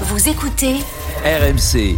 Vous écoutez RMC.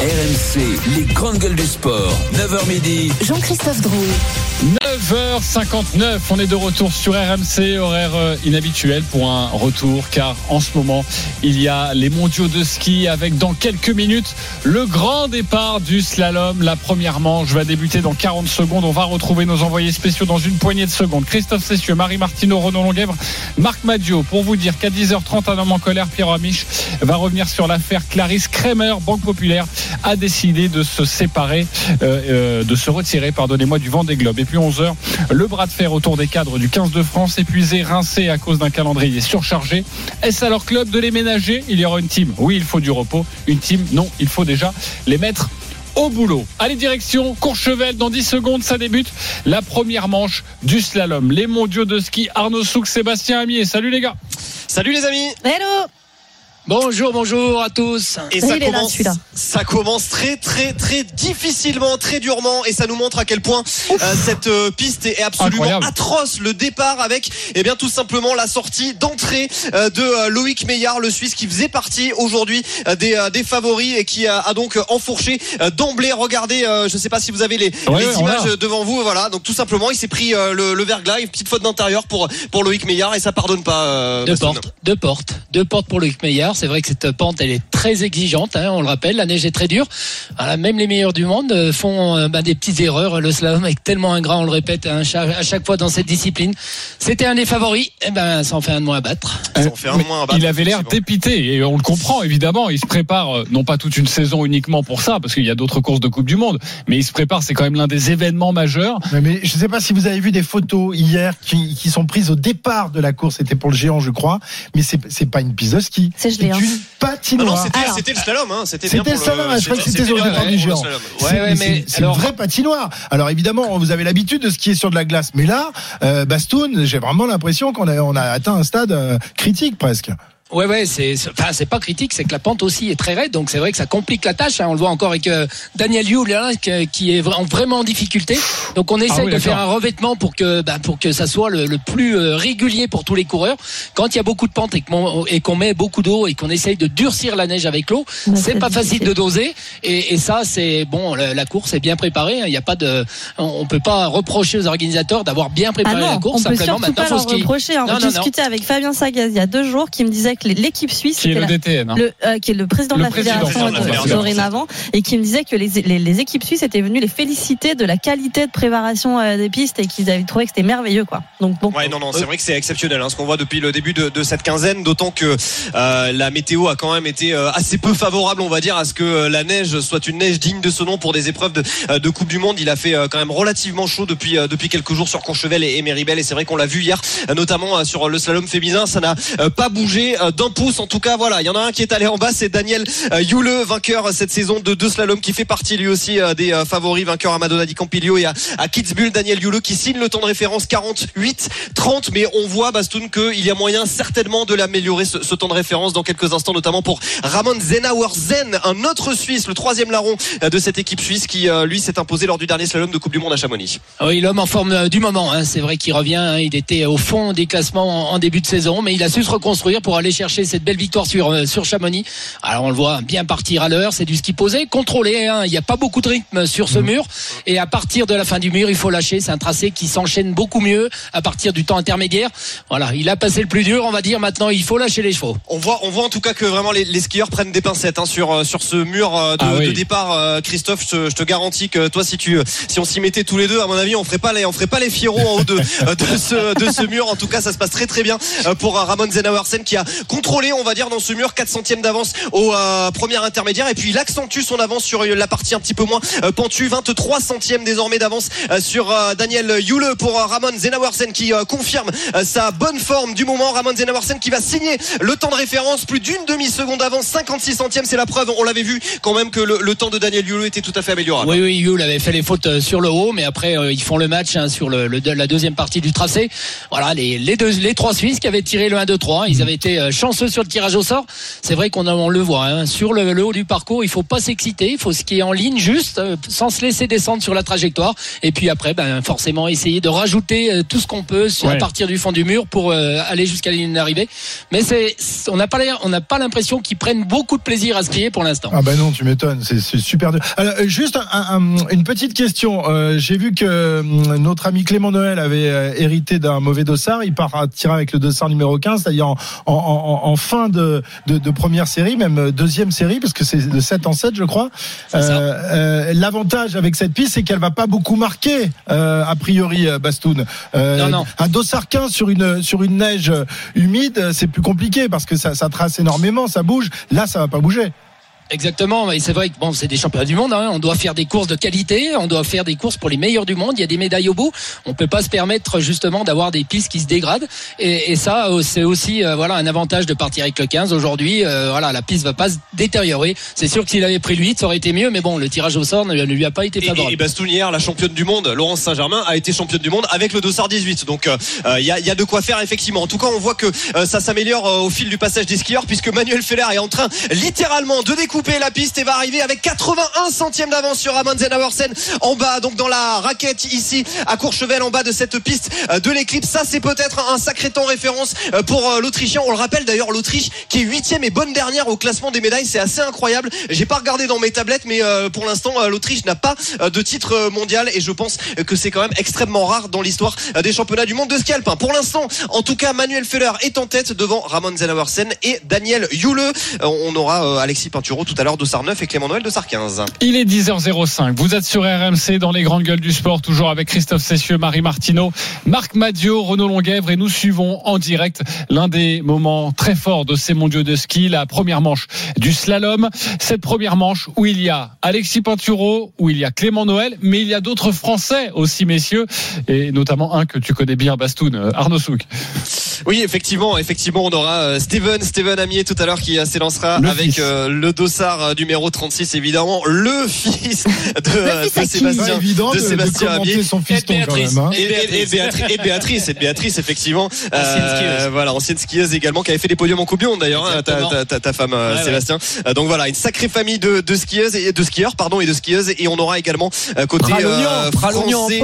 RMC, les grandes gueules du sport. 9h midi. Jean-Christophe Drouet. 9h59, on est de retour sur RMC, horaire euh, inhabituel pour un retour car en ce moment il y a les mondiaux de ski avec dans quelques minutes le grand départ du slalom. La première manche va débuter dans 40 secondes. On va retrouver nos envoyés spéciaux dans une poignée de secondes. Christophe Cessieux, Marie Martineau, Renaud Longuèvre, Marc Madio pour vous dire qu'à 10h30 un homme en colère, Pierre Amiche va revenir sur l'affaire Clarisse Kremer, Banque Populaire a décidé de se séparer, euh, euh, de se retirer, pardonnez-moi, du vent des globes. Et puis 11h, le bras de fer autour des cadres du 15 de France, épuisé, rincé à cause d'un calendrier surchargé. Est-ce à leur club de les ménager? Il y aura une team. Oui, il faut du repos. Une team, non, il faut déjà les mettre au boulot. Allez, direction Courchevel. Dans 10 secondes, ça débute la première manche du slalom. Les mondiaux de ski, Arnaud Souk, Sébastien Amier. Salut les gars. Salut les amis. Hello Bonjour, bonjour à tous. Et ça là, commence, celui-là. ça commence très très très difficilement, très durement, et ça nous montre à quel point euh, cette euh, piste est absolument Incroyable. atroce. Le départ avec, eh bien tout simplement la sortie d'entrée euh, de euh, Loïc Meillard, le Suisse qui faisait partie aujourd'hui euh, des, euh, des favoris et qui a, a donc enfourché euh, d'emblée. Regardez, euh, je sais pas si vous avez les, Ouais, images devant vous. Voilà, donc tout simplement, il s'est pris euh, le, le verglas, une petite faute d'intérieur pour pour Loïc Meillard et ça pardonne pas. euh, Deux portes, deux portes, deux portes pour Loïc Meillard. C'est vrai que cette pente, elle est très exigeante. hein, on le rappelle, la neige est très dure. Voilà, même les meilleurs du monde euh, font euh, ben, des petites erreurs. Le slalom est tellement ingrat, on le répète hein, à chaque fois dans cette discipline. C'était un des favoris. Et ben, ça en fait un de moins à battre. Ça en fait un Mais moins à battre, il avait l'air dépité et on le comprend évidemment. Il se prépare euh, non pas toute une saison uniquement pour ça, parce qu'il y a d'autres courses de Coupe du Monde, mais il se prépare. C'est quand même l'un des événements majeurs. Mais je ne sais pas si vous avez vu des photos hier qui, qui sont prises au départ de la course. C'était pour le géant, je crois. Mais c'est c'est pas une piste de ski. C'est gelé, hein. une Ah non, patinoire. c'était le slalom, hein. C'était le slalom, je crois que c'était sur le départ du le géant. slalom. C'est- c'est c'est une alors- vraie patinoire. Alors évidemment, vous avez l'habitude de skier sur de la glace, mais là, euh, Bastoun, j'ai vraiment l'impression qu'on a, on a atteint un stade euh, critique presque. Ouais, ouais, c'est, enfin, c'est pas critique, c'est que la pente aussi est très raide, donc c'est vrai que ça complique la tâche. hein. On le voit encore avec euh, Daniel Yu, là, que- qui est vra- vraiment en difficulté. Donc on essaye Ah oui, de faire un revêtement pour que, bah, pour que ça soit le, le plus euh, régulier pour tous les coureurs. Quand il y a beaucoup de pente et qu'on, et qu'on met beaucoup d'eau et qu'on essaye de durcir la neige avec l'eau, Ouais, c'est pas facile de doser. Et, et ça, c'est bon, la, la course est bien préparée. hein. Il y a pas de, on on peut pas reprocher aux organisateurs d'avoir bien Ah préparé la non, course. on peut Simplement, surtout maintenant, pas faut leur reprocher. hein. Non, discuté avec Fabien Sagaz il y a deux jours qui me disait que l'équipe suisse, Qui est le la- DTN. hein. le, euh, qui est le président Le de la président, fédération président de la fédération. dorénavant, et qui me disait que les, les, les équipes suisses étaient venues les féliciter de la qualité de préparation euh, des pistes et qu'ils avaient trouvé que c'était merveilleux, quoi. Donc bon, Ouais, non, non, c'est vrai que c'est exceptionnel, hein, ce qu'on voit depuis le début de, de cette quinzaine, d'autant que euh, la météo a quand même été euh, assez peu favorable, on va dire, à ce que euh, la neige soit une neige digne de ce nom pour des épreuves de, euh, de Coupe du Monde. Il a fait euh, quand même relativement chaud depuis euh, depuis quelques jours sur Courchevel et, et Méribel, et c'est vrai qu'on l'a vu hier, euh, notamment euh, sur le slalom féminin, ça n'a euh, pas bougé euh, d'un pouce. En tout cas, voilà, il y en a un qui est allé en bas, c'est Daniel euh, Yule, vainqueur euh, cette saison de deux slaloms, qui fait partie lui aussi euh, des favoris, vainqueur à Madonna di Campilio et à, à Kitzbühel. Daniel Yule qui signe le temps de référence 48-30, mais on voit Bastoun qu'il y a moyen certainement de l'améliorer ce, temps de référence dans quelques instants, notamment pour Ramon Zenauer-Zen, un autre Suisse, le troisième larron de cette équipe suisse qui lui s'est imposé lors du dernier slalom de Coupe du Monde à Chamonix. Oui, l'homme en forme du moment. hein. C'est vrai qu'il revient. hein. Il était au fond des classements en, en début de saison, mais il a su se reconstruire pour aller chercher cette belle victoire sur euh, sur Chamonix. Alors on le voit bien partir à l'heure. C'est du ski posé, contrôlé. hein. Il n'y a pas beaucoup de rythme sur ce mur. Et à partir de la fin du mur, il faut lâcher. C'est un tracé qui s'enchaîne beaucoup mieux à partir du temps intermédiaire. Voilà, il a passé le plus dur, on va dire. Maintenant, il faut lâcher les chevaux. On voit, on voit en tout cas que vraiment les, les skieurs prennent des pincettes hein, sur euh, sur ce mur euh, de, Ah oui. de départ. euh, Christophe, je, te- je te garantis que toi, si tu si on s'y mettait tous les deux, à mon avis, on ferait pas les on ferait pas les fieraux en haut de euh, de ce de ce mur. En tout cas, ça se passe très très bien euh, pour euh, Ramon Zenauersen qui a contrôlé, on va dire, dans ce mur 4 centièmes d'avance au euh, premier intermédiaire et puis il accentue son avance sur euh, la partie un petit peu moins euh, pentue, 23 centièmes désormais d'avance euh, sur euh, Daniel Yule pour Ramon Zenauersen qui confirme sa bonne forme du moment. Ramon Zenauersen qui va signer le temps de référence, plus d'une demi-seconde d'avance, 56 centièmes, c'est la preuve. On l'avait vu quand même que le, temps de Daniel Yule était tout à fait améliorable. Oui, oui, Yule avait fait les fautes sur le haut, mais après ils font le match hein, sur la deuxième partie du tracé. Voilà, les, deux, les trois Suisses qui avaient tiré le 1, 2, 3, ils avaient été chanceux sur le tirage au sort. C'est vrai qu'on on le voit hein. sur le, le haut du parcours. Il faut pas s'exciter, il faut skier en ligne juste, euh, sans se laisser descendre sur la trajectoire. Et puis après, ben forcément essayer de rajouter euh, tout ce qu'on peut sur- à partir du fond du mur pour euh, aller jusqu'à la ligne d'arrivée. Mais c'est, on n'a pas on n'a pas l'impression qu'ils prennent beaucoup de plaisir à skier pour l'instant. Ah ben non, tu m'étonnes, c'est super. Alors, juste un- un- une petite question. Euh, J'ai vu que notre ami Clément Noël avait hérité d'un mauvais dossard. Il part à tirer avec le dossard numéro 15, c'est-à-dire en, en, en- en fin de, de, de première série, même euh, deuxième série, parce que c'est de 7 en 7, je crois. Euh, euh, L'avantage avec cette piste, c'est qu'elle va pas beaucoup marquer, a priori, Bastoun. Non, non. Un dossard 15 sur une, sur une neige humide, c'est plus compliqué parce que ça, ça trace énormément, ça bouge. Là, ça va pas bouger. Exactement, et c'est vrai que bon, c'est des championnats du monde. Hein. On doit faire des courses de qualité, on doit faire des courses pour les meilleurs du monde. Il y a des médailles au bout. On peut pas se permettre justement d'avoir des pistes qui se dégradent. Et, et ça, euh, c'est aussi euh, voilà un avantage de partir avec le 15 aujourd'hui. euh, voilà, la piste va pas se détériorer. C'est sûr que s'il avait pris le 8, ça aurait été mieux. Mais bon, le tirage au sort ne lui- ne lui a pas été Et, favorable. et Bastoun hier, la championne du monde, Laurence Saint-Germain, a été championne du monde avec le dossard 18. Donc euh, il y, a, y a de quoi faire effectivement. En tout cas, on voit que euh, ça s'améliore euh, au fil du passage des skieurs puisque Manuel Feller est en train littéralement de découper la piste et va arriver avec 81 centièmes d'avance sur Amundsen Auersen en bas, donc dans la raquette ici à Courchevel en bas de cette piste euh, de l'éclipse. Ça, c'est peut-être un sacré temps référence euh, pour euh, l'Autrichien. On le rappelle d'ailleurs, l'Autriche qui est huitième et bonne dernière au classement des médailles, c'est assez incroyable. J'ai pas regardé dans mes tablettes, mais pour l'instant, l'Autriche n'a pas de titre mondial et je pense que c'est quand même extrêmement rare dans l'histoire des championnats du monde de ski alpin. Pour l'instant, en tout cas, Manuel Feller est en tête devant Ramon Zenauersen et Daniel Yule. On aura Alexis Pinturo tout à l'heure de Sar 9 et Clément Noël de Sar 15. Il est 10h05. Vous êtes sur RMC dans les grandes gueules du sport, toujours avec Christophe Cessieux, Marie Martineau, Marc Madio, Renaud Longuèvre et nous suivons en direct l'un des moments très forts de ces mondiaux de ski, la première manche du slalom. Cette première manche où il y a Alexis Pinturo, où il y a Clément Noël, mais il y a d'autres Français aussi, messieurs, et notamment un que tu connais bien, Bastoun, euh, Arnaud Souk. Oui, effectivement, effectivement, on aura euh, Steven, Steven Amier tout à l'heure qui euh, s'élancera avec euh, le dossard euh, numéro 36, évidemment, le fils de, euh, fils de Sébastien, pas évident de de, Sébastien Amier. son fiston quand Béatrice. même. hein. Et, et- et Béatrice, et Béatrice, et Béatrice, effectivement, Ancienne skieuse. voilà, ancienne skieuse également, qui avait fait des podiums en Coupe d'ailleurs, hein, ta, ta, ta- ta femme euh, Ouais, ouais. Sébastien. Euh, donc voilà, une sacrée famille de, de skieuses et de skieurs, pardon, et de skieuses, et on aura également euh, côté euh, français.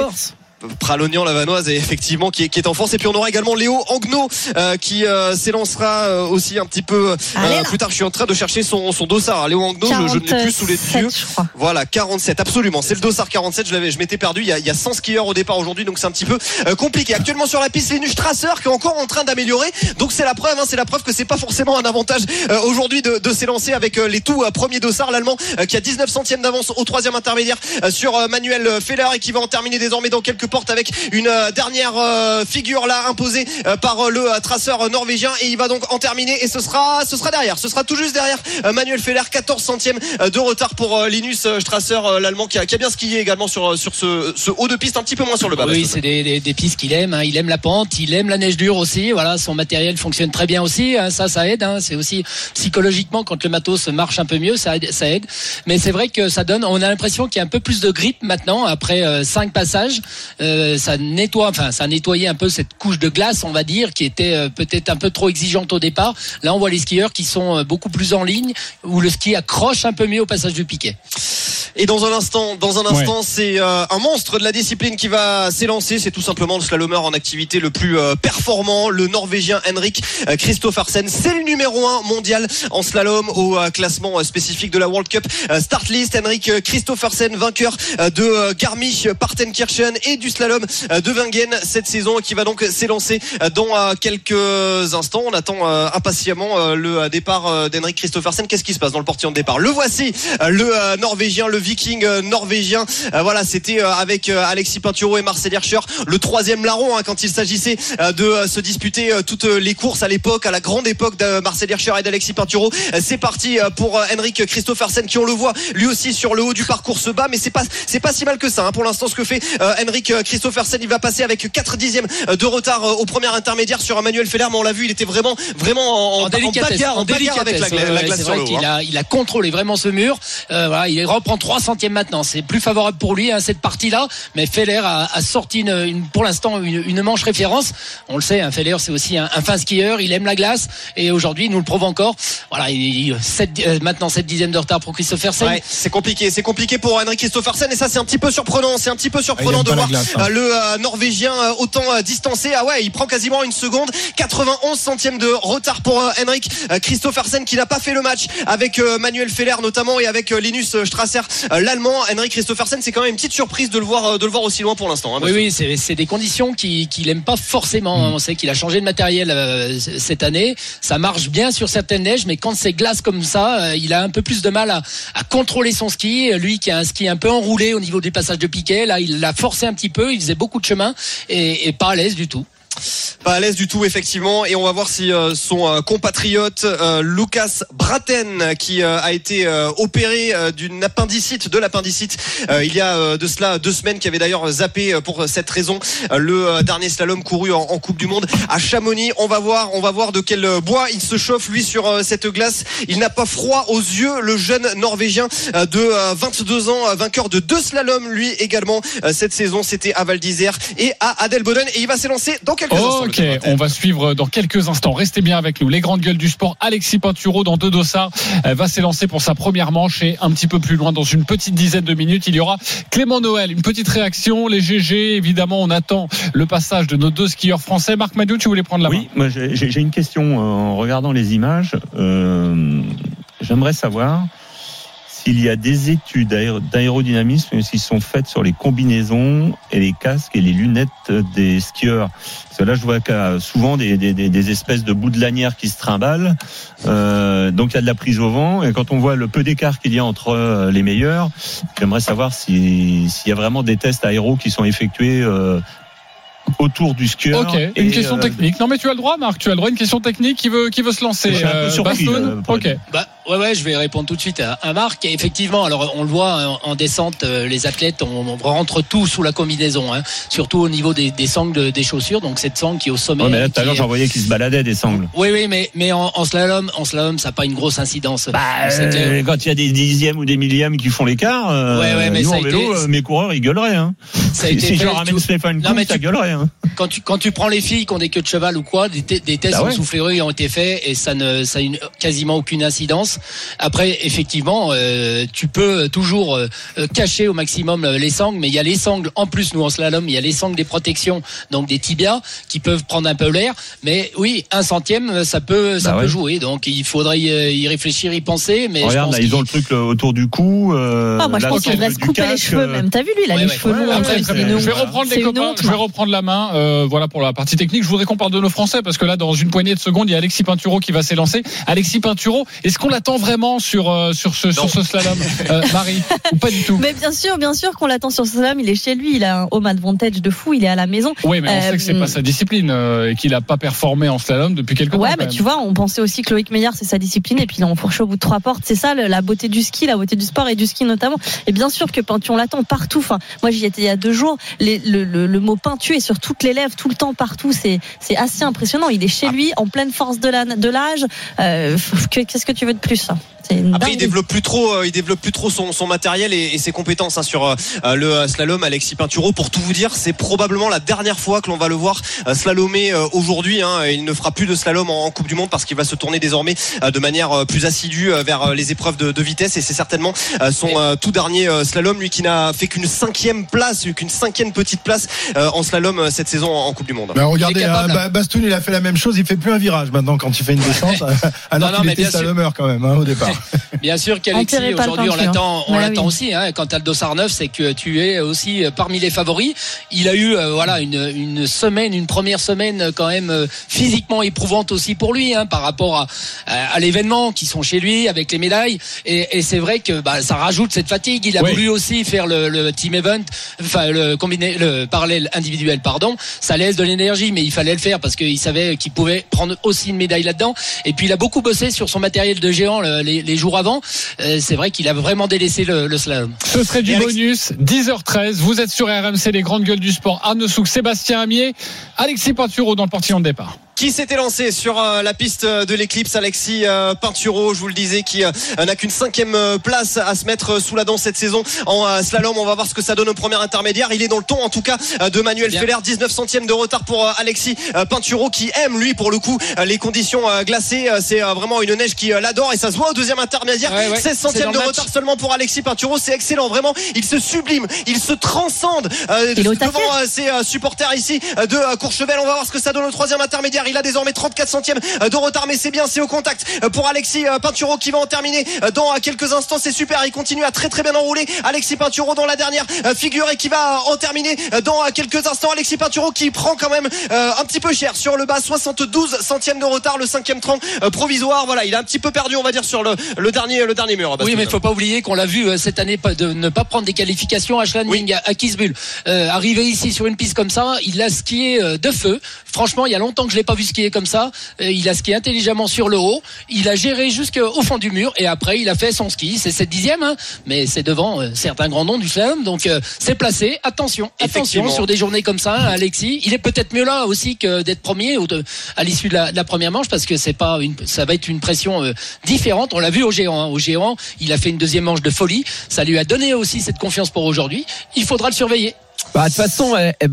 Pralognan la vanoise et effectivement qui est, qui est en force. Et puis on aura également Léo Angno euh, qui euh, s'élancera euh, aussi un petit peu euh, là. plus tard. Je suis en train de chercher son, son dossard. Léo Angno je, je ne l'ai plus sous les yeux. 47, je crois. voilà 47 absolument. C'est le dossard 47 je l'avais je m'étais perdu. Il y, a, il y a 100 skieurs au départ aujourd'hui donc c'est un petit peu compliqué. Actuellement sur la piste Linus Strasser qui est encore en train d'améliorer. Donc c'est la preuve hein, c'est la preuve que c'est pas forcément un avantage aujourd'hui de, de s'élancer avec les tout premiers dossards l'allemand qui a 19 centièmes d'avance au troisième intermédiaire sur Manuel Feller et qui va en terminer désormais dans quelques avec une euh, dernière euh, figure là imposée euh, par le traceur norvégien et il va donc en terminer et ce sera ce sera derrière ce sera tout juste derrière Manuel Feller 14 centièmes de retard pour Linus Strasser l'allemand qui a, qui a bien skié également sur sur ce, ce haut de piste un petit peu moins sur le bas Oui, c'est des, des, des pistes qu'il aime. hein. Il aime la pente, il aime la neige dure aussi. Voilà, son matériel fonctionne très bien aussi. hein. Ça, ça aide. hein. C'est aussi psychologiquement quand le matos marche un peu mieux, ça aide. Ça aide. Mais c'est vrai que ça donne. On a l'impression qu'il y a un peu plus de grip maintenant après euh, cinq passages. Euh, ça nettoie, enfin, ça a nettoyé un peu cette couche de glace, on va dire, qui était euh, peut-être un peu trop exigeante au départ. Là, on voit les skieurs qui sont euh, beaucoup plus en ligne, où le ski accroche un peu mieux au passage du piquet. Et dans un instant, dans un instant, c'est euh, un monstre de la discipline qui va s'élancer. C'est tout simplement le slalomeur en activité le plus euh, performant, le Norvégien Henrik Kristoffersen. C'est le numéro un mondial en slalom au euh, classement euh, spécifique de la World Cup euh, Start List. Henrik Kristoffersen, vainqueur euh, de euh, Garmisch-Partenkirchen et du slalom euh, de Wengen cette saison, qui va donc s'élancer euh, dans euh, quelques instants. On attend impatiemment le départ d'Henrik Kristoffersen. Qu'est-ce qui se passe dans le portillon de départ? Le voici, le Norvégien, le Viking norvégien. Voilà, c'était avec Alexis Pinturo et Marcel Hirscher, le troisième larron hein, quand il s'agissait de se disputer toutes les courses à l'époque, à la grande époque de Marcel Hirscher et d'Alexis Pinturo. C'est parti pour Henrik Kristoffersen qui on le voit lui aussi sur le haut du parcours se bat, mais c'est pas c'est pas si mal que ça hein, pour l'instant ce que fait euh, Henrik Kristoffersen. Il va passer avec 4 dixièmes euh, de retard euh, au premier intermédiaire sur Emmanuel Feller, mais on l'a vu, il était vraiment vraiment en, en délicatesse, bagarre, en en bagarre avec la, glace sur vrai hein. a, il a contrôlé vraiment ce mur. Euh, voilà, il reprend 3 centièmes maintenant. C'est plus favorable pour lui, hein, cette partie-là. Mais Feller a, a sorti une, une- pour l'instant une, une manche référence. On le sait, hein, Feller, c'est aussi un, un fin skieur. Il aime la glace. Et aujourd'hui, il nous le prouve encore. Voilà, il, il- sept- euh, maintenant 7 dixièmes de retard pour Christophersen. Ouais, c'est compliqué, c'est compliqué pour Henrik Christophersen et ça c'est un petit peu surprenant, c'est un petit peu surprenant de voir euh, le euh, Norvégien euh, autant euh, distancé. Ah ouais, il prend quasiment une seconde, 91 centièmes de retard pour euh, Henrik euh, Christophersen qui n'a pas fait le match avec euh, Manuel Feller notamment et avec euh, Linus Strasser euh, l'allemand. Henrik Christophersen, c'est quand même une petite surprise de le voir euh, de le voir aussi loin pour l'instant. hein, Oui, oui, c'est des conditions qu'il qu'il aime pas forcément. On sait qu'il a changé de matériel euh, cette année. Ça marche bien sur certaines neiges, mais quand c'est glace comme ça, euh, il a un peu plus de mal à, à contrôler son ski. Lui qui a un ski un peu enroulé au niveau des passages de piquet, là, il l'a forcé un petit peu. Il faisait beaucoup de chemin et, pas à l'aise du tout. Pas à l'aise du tout effectivement. Et on va voir si euh, son euh, compatriote euh, Lucas Braten qui euh, a été opéré d'une appendicite de l'appendicite il y a de cela deux semaines qui avait d'ailleurs zappé pour cette raison le dernier slalom couru en, Coupe du Monde à Chamonix. On va voir on va voir de quel bois il se chauffe lui sur cette glace. Il n'a pas froid aux yeux le jeune norvégien de euh, 22 ans vainqueur de deux slaloms lui également cette saison. C'était à Val d'Isère et à Adelboden. Et il va s'élancer dans quelques instants Ok, on va suivre dans quelques instants. Restez bien avec nous. Les grandes gueules du sport. Alexis Pinturo dans deux dossards euh, va s'élancer pour sa première manche et un petit peu plus loin, dans une petite dizaine de minutes, il y aura Clément Noël. Une petite réaction. Les GG, évidemment, on attend le passage de nos deux skieurs français. Marc Madiou, tu voulais prendre la main Oui, moi j'ai j'ai- j'ai une question euh, en regardant les images. Euh, J'aimerais savoir s'il y a des études d'aéro- d'aérodynamisme qui sont faites sur les combinaisons et les casques et les lunettes des skieurs. Parce que là, je vois qu'il y a souvent des, des- des- des espèces de bouts de lanière qui se trimballent. Euh, donc il y a de la prise au vent. Et quand on voit le peu d'écart qu'il y a entre euh, les meilleurs, j'aimerais savoir si- s'il y a vraiment des tests aéros qui sont effectués euh, autour du skieur. Ok, et, une question euh, technique. Non, mais tu as le droit, Marc. Tu as le droit. Une question technique qui veut qui veut se lancer. Je suis un peu Euh, surpris, euh, ok. Bah, ouais, ouais, je vais répondre tout de suite à, à Marc. Et effectivement, alors on le voit en, en descente, euh, les athlètes, on, on rentre tout sous la combinaison, hein, surtout au niveau des, des sangles de- des chaussures. Donc cette sangle qui est au sommet. Ouais, mais là, tout à l'heure, j'en voyais qui se baladaient des sangles. Oui, oui, mais, mais en, en slalom, en slalom, ça n'a pas une grosse incidence. Bah, euh, quand il y a des dixièmes ou des millièmes qui font l'écart, euh, Ouais, ouais, mais nous ça en vélo, été- mes coureurs, ils gueuleraient. Hein. Ça a Si, été si je ramène tu- Stéphane Kuhn, ça tu- gueulerait. Hein. quand tu quand tu prends les filles qui ont des queues de cheval ou quoi, des, des tests Bah en soufflerie ont été faits et ça ne ça a une- quasiment aucune incidence. Après, effectivement, euh, tu peux toujours euh, cacher au maximum euh, les sangles, mais il y a les sangles en plus nous en slalom, il y a les sangles des protections, donc des tibias qui peuvent prendre un peu l'air. Mais oui, un centième, ça peut ça Bah peut ouais. jouer. Donc il faudrait y, réfléchir, y penser. Mais je Regarde, pense là, ils ont le truc là, autour du cou. Euh, Ah, moi, je là, pense qu'il devrait se couper les cheveux même. T'as vu, lui, il a Ouais, les ouais. cheveux Ouais, longs. Je vais reprendre les copains. honte, Je vais reprendre la main. euh, voilà pour la partie technique. Je voudrais qu'on parle de nos Français parce que là, dans une poignée de secondes, il y a Alexis Pinturo qui va s'élancer. Alexis Pinturo, est-ce qu'on l'attend vraiment sur euh, sur ce sur ce slalom, euh, Marie, ou pas du tout Mais bien sûr, bien sûr qu'on l'attend sur ce slalom. Il est chez lui, il a un home advantage de fou, il est à la maison. Oui, mais on Euh, sait que c'est pas sa discipline euh, et qu'il a pas performé en slalom depuis quelques temps. Ouais, mais tu vois, on pensait aussi que Loïc Meillard, c'est sa discipline, et puis il est enfourché au bout de trois portes. C'est ça, le- la beauté du ski, la beauté du sport et du ski notamment. Et bien sûr que Peintu, on l'attend partout. Enfin, moi, j'y étais il y a deux jours. Les- le, le- le mot Peintu est sur toutes les lèvres, tout le temps, partout. C'est, c'est assez impressionnant. Il est chez lui, en pleine force de l'âge. Euh, que- qu'est-ce que tu veux de plus ça C'est une Après, il développe plus trop, euh, il développe plus trop son, son matériel et, et ses compétences hein, sur euh, le euh, slalom. Alexis Pinturo, pour tout vous dire, c'est probablement la dernière fois que l'on va le voir euh, slalomer euh, aujourd'hui. Hein. Il ne fera plus de slalom en, en Coupe du Monde parce qu'il va se tourner désormais euh, de manière euh, plus assidue euh, vers euh, les épreuves de, de vitesse et c'est certainement euh, son euh, tout dernier euh, slalom, lui qui n'a fait qu'une cinquième place, qu'une cinquième petite place euh, en slalom euh, cette saison en, en Coupe du Monde. Bah, regardez, Il est capable. hein, Ba- Bastoun, il a fait la même chose. Il fait plus un virage maintenant quand il fait une descente, alors qu'il mais était slalomeur quand même hein, au départ. Bien sûr qu'Alexis, aujourd'hui, on l'attend, on Bah l'attend oui. aussi. Hein, quand tu as le dossard neuf, c'est que tu es aussi euh, parmi les favoris. Il a eu euh, voilà une, une semaine, une première semaine euh, quand même euh, physiquement éprouvante aussi pour lui hein, par rapport à, à, à l'événement qui sont chez lui avec les médailles. Et, et c'est vrai que bah, ça rajoute cette fatigue. Il a Oui. voulu aussi faire le, le team event, enfin le combiné, le parallèle individuel, pardon. Ça laisse de l'énergie, mais il fallait le faire parce qu'il savait qu'il pouvait prendre aussi une médaille là-dedans. Et puis il a beaucoup bossé sur son matériel de géant le- les, les jours avant. Euh, c'est vrai qu'il a vraiment délaissé le, le slalom. Ce serait du Alex- bonus, 10h13. Vous êtes sur RMC, les grandes gueules du sport. Arne Souk, Sébastien Amier, Alexis Pinturo dans le portillon de départ. Qui s'était lancé sur euh, la piste de l'éclipse, Alexis euh, Pinturo, je vous le disais, qui euh, n'a qu'une cinquième euh, place à se mettre sous la dent cette saison en euh, slalom. On va voir ce que ça donne au premier intermédiaire. Il est dans le ton, en tout cas, euh, de Manuel Bien. Feller. 19 centièmes de retard pour euh, Alexis euh, Pinturo, qui aime, lui, pour le coup, euh, les conditions euh, glacées. Euh, C'est euh, vraiment une neige qui euh, l'adore et ça se voit au deuxième intermédiaire. Ouais, ouais. 16 C'est centièmes de retard seulement pour Alexis Pinturo. C'est excellent, vraiment. Il se sublime, il se transcende euh, devant euh, ses supporters ici euh, de Courchevel. On va voir ce que ça donne au troisième intermédiaire. Il a désormais 34 centièmes euh, de retard, mais c'est bien, c'est au contact euh, pour Alexis euh, Pinturo qui va en terminer dans quelques instants. C'est super, il continue à très très bien enrouler. Alexis Pinturo dans la dernière figure et qui va en terminer dans quelques instants. Alexis Pinturo qui prend quand même un petit peu cher sur le bas, 72 centièmes de retard, le cinquième tronc provisoire. Voilà, il a un petit peu perdu, on va dire, sur le, le dernier le dernier mur. Oui, Bastien. mais il faut pas oublier qu'on l'a vu cette année de ne pas prendre des qualifications à Schlanding, à, à Kisbull. Euh, arrivé ici sur une piste comme ça, il a skié de feu. Franchement, il y a longtemps que je l'ai pas vu skier comme ça. Euh, il a skié intelligemment sur le haut. Il a géré jusqu'au fond du mur et après il a fait son ski. C'est cette dixième, hein, mais c'est devant euh, certains grands noms du slalom. Donc euh, c'est placé. Attention, attention sur des journées comme ça, hein, Alexis. Il est peut-être mieux là aussi que d'être premier ou de, à l'issue de la, de la première manche parce que c'est pas une, ça va être une pression euh, différente. On l'a vu au géant. hein. Au géant, il a fait une deuxième manche de folie. Ça lui a donné aussi cette confiance pour aujourd'hui. Il faudra le surveiller. Bah, de toute façon, eh, eh,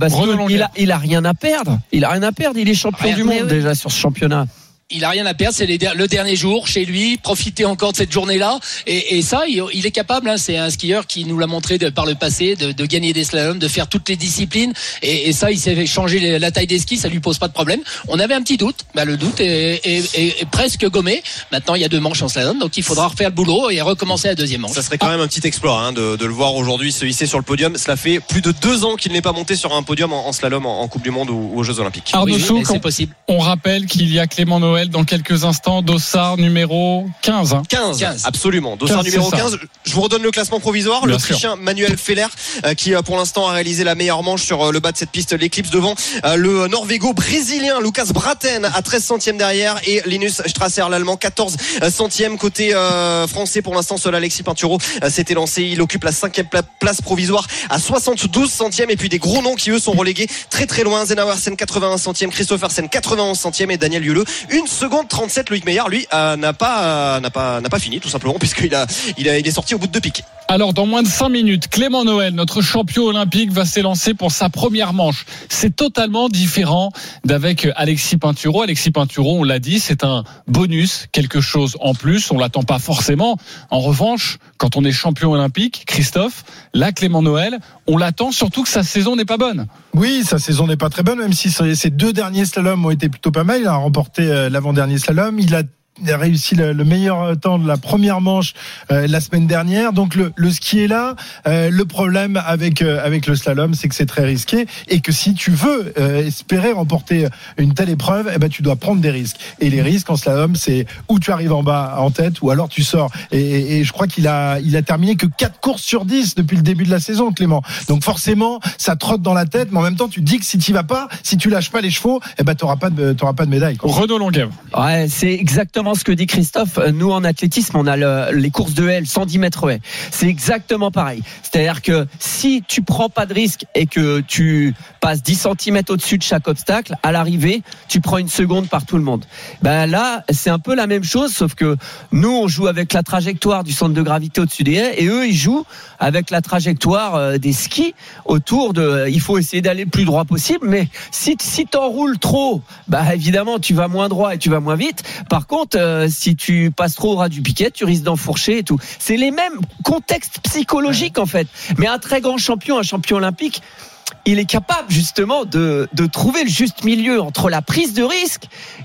il a, il a rien à perdre. Il a rien à perdre. Il est champion Rien. du monde oui. déjà sur ce championnat. Il a rien à perdre. C'est le dernier jour chez lui. Profiter encore de cette journée-là. Et, et ça, il, il est capable. hein. C'est un skieur qui nous l'a montré de- par le passé, de, de gagner des slaloms, de faire toutes les disciplines. Et, et ça, il s'est fait changer les- la taille des skis. Ça lui pose pas de problème. On avait un petit doute. Bah, le doute est, est- est- est presque gommé. Maintenant, il y a deux manches en slalom, donc il faudra refaire le boulot et recommencer la deuxième manche. Ça serait quand même un petit exploit hein, de, de le voir aujourd'hui se hisser sur le podium. Cela fait plus de deux ans qu'il n'est pas monté sur un podium en, en slalom en, en Coupe du Monde ou, ou aux Jeux Olympiques. Arnaud Oui, oui, c'est possible. on rappelle qu'il y a Clément Noël dans quelques instants, Dossard numéro 15. hein. 15, 15. absolument. Dossard 15, numéro c'est ça. 15. Je vous redonne le classement provisoire. Bien L'Autrichien Manuel Feller, euh, qui euh, pour l'instant a réalisé la meilleure manche sur euh, le bas de cette piste, l'éclipse devant euh, le Norvégo-brésilien Lucas Braten à 13 centièmes derrière et Linus Strasser, l'Allemand, 14 centièmes. Côté euh, français, pour l'instant, seul Alexis Pinturo euh, s'était lancé. Il occupe la cinquième pla- place provisoire à 72 centièmes. Et puis des gros noms qui, eux, sont relégués très très loin. Zenauersen, 81 centièmes. Christophersen, 91 centièmes. Et Daniel Yule, une seconde 37. Loïc Meyer, lui, euh, n'a pas, euh, n'a pas, n'a pas fini, tout simplement, puisqu'il a, il a, il est sorti au bout de deux piques. Alors, dans moins de 5 minutes, Clément Noël, notre champion olympique, va s'élancer pour sa première manche. C'est totalement différent d'avec Alexis Pinturo. Alexis Pinturo, on l'a dit, c'est un bonus, quelque chose en plus. On l'attend pas forcément. En revanche, quand on est champion olympique, Christophe, là, Clément Noël, on l'attend surtout que sa saison n'est pas bonne. Oui, sa saison n'est pas très bonne, même si ses ses deux derniers slaloms ont été plutôt pas mal. Il a remporté euh, l'avant-dernier slalom. Il a réussi le, le meilleur temps de la première manche euh, la semaine dernière. Donc le, le ski est là. Euh, le problème avec euh, avec le slalom, c'est que c'est très risqué et que si tu veux euh, espérer remporter une telle épreuve, eh ben tu dois prendre des risques. Et les risques en slalom, c'est où tu arrives en bas en tête ou alors tu sors. Et, et- et je crois qu'il a il a terminé que 4 courses sur 10 depuis le début de la saison, Clément. Donc forcément, ça trotte dans la tête, mais en même temps, tu te dis que si tu vas pas, si tu lâches pas les chevaux, eh ben t'auras pas de t'auras pas de médaille. quoi. Renaud Longuet. Ouais, c'est exactement ce que dit Christophe. Nous, en athlétisme, on a le- les courses de L, 110 mètres haies. C'est exactement pareil. C'est-à-dire que si tu prends pas de risque et que tu passes 10 cm au-dessus de chaque obstacle, à l'arrivée, tu prends une seconde par tout le monde. Ben là, c'est un peu la même chose, sauf que nous, on joue avec la trajectoire du centre de gravité au-dessus des haies et eux, ils jouent avec la trajectoire euh, des skis autour de. Il faut essayer d'aller le plus droit possible, mais si, si t'enroules trop, bah évidemment, tu vas moins droit et tu vas moins vite. Par contre, euh, si tu passes trop au ras du piquet, tu risques d'enfourcher et tout. C'est les mêmes contextes psychologiques en fait. Mais un très grand champion, un champion olympique, il est capable justement de, de trouver le juste milieu entre la prise de risque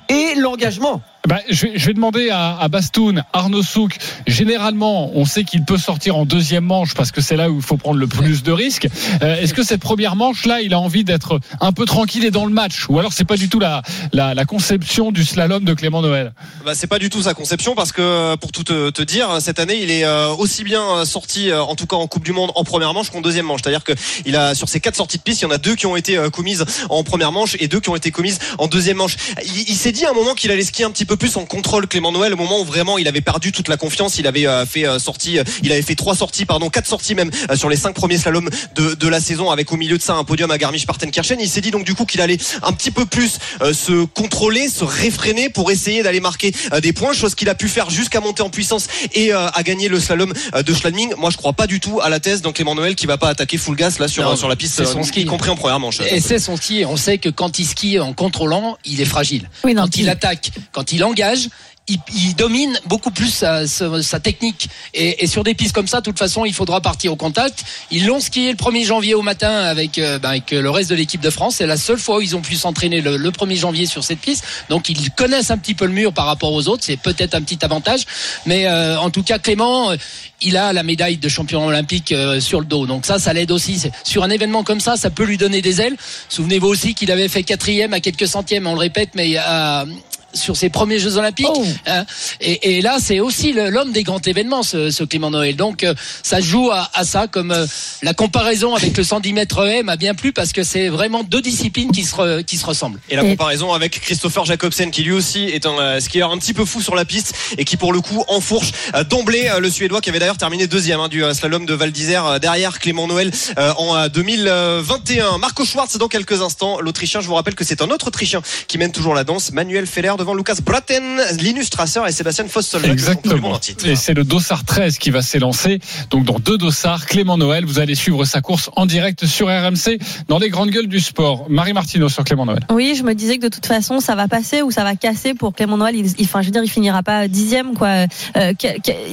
et l'engagement. Bah, je, vais, je vais demander à, à Bastoun, Arnaud Souk. Généralement, on sait qu'il peut sortir en deuxième manche parce que c'est là où il faut prendre le plus de risques. Euh, Est-ce que cette première manche-là, il a envie d'être un peu tranquille et dans le match? Ou alors c'est pas du tout la, la, la conception du slalom de Clément Noël? Bah, c'est pas du tout sa conception parce que pour tout te, te dire, cette année il est euh, aussi bien euh, sorti, euh, en tout cas en Coupe du Monde, en première manche qu'en deuxième manche. C'est-à-dire que il a sur ses quatre sorties de piste, il y en a deux qui ont été commises en première manche et deux qui ont été commises en deuxième manche. Il, il s'est dit à un moment qu'il allait skier un petit peu peu plus en contrôle Clément Noël au moment où vraiment il avait perdu toute la confiance. Il avait euh, fait euh, sortie, euh, il avait fait trois sorties, pardon, quatre sorties même euh, sur les cinq premiers slaloms de, de la saison, avec au milieu de ça un podium à Garmisch-Partenkirchen. Il s'est dit donc du coup qu'il allait un petit peu plus euh, se contrôler, se réfréner pour essayer d'aller marquer euh, des points, chose qu'il a pu faire jusqu'à monter en puissance et euh, à gagner le slalom euh, de Schladming. Moi, je crois pas du tout à la thèse donc Clément Noël qui va pas attaquer full gas là sur Non, euh, sur la piste, son ski. y compris en première manche. Et c'est son ski. On sait que quand il skie en contrôlant, il est fragile. Oui, non, quand il attaque, quand il engage, il, il domine beaucoup plus sa, technique. Et, sur des pistes comme ça, de toute façon, il faudra partir au contact. Ils l'ont skié le 1er janvier au matin avec, euh, ben, avec le reste de l'équipe de France. C'est la seule fois où ils ont pu s'entraîner le, le 1er janvier sur cette piste. Donc ils connaissent un petit peu le mur par rapport aux autres. C'est peut-être un petit avantage. Mais euh, en tout cas, Clément, euh, il a la médaille de champion olympique sur le dos. Donc ça, ça l'aide aussi. Sur un événement comme ça, ça peut lui donner des ailes. Souvenez-vous aussi qu'il avait fait quatrième à quelques centièmes, on le répète, mais à- sur ses premiers Jeux Olympiques. Oh. hein. Et, et là, c'est aussi l'homme des grands événements, ce, ce Clément Noël. Donc, euh, ça joue à, à ça, comme euh, la comparaison avec le 110 mètres M m'a bien plu parce que c'est vraiment deux disciplines qui se, re- qui se ressemblent. Et la comparaison avec Christopher Jacobsen qui lui aussi est un euh, skieur un petit peu fou sur la piste et qui pour le coup enfourche euh, d'emblée euh, le Suédois qui avait d'ailleurs terminé deuxième hein, du euh, slalom de Val d'Isère euh, derrière Clément Noël euh, en euh, 2021. Marco Schwartz dans quelques instants. L'Autrichien, je vous rappelle que c'est un autre Autrichien qui mène toujours la danse. Manuel Feller devant Lucas Braten, Linus Strasser et Sébastien Fossol. Exactement. Et c'est le dossard 13 qui va s'élancer. Donc dans deux dossards, Clément Noël, vous allez suivre sa course en direct sur RMC dans les grandes gueules du sport. Marie Martineau sur Clément Noël. Oui, je me disais que de toute façon, ça va passer ou ça va casser pour Clément Noël. Il, il- enfin, je veux dire, il finira pas dixième, quoi. Euh,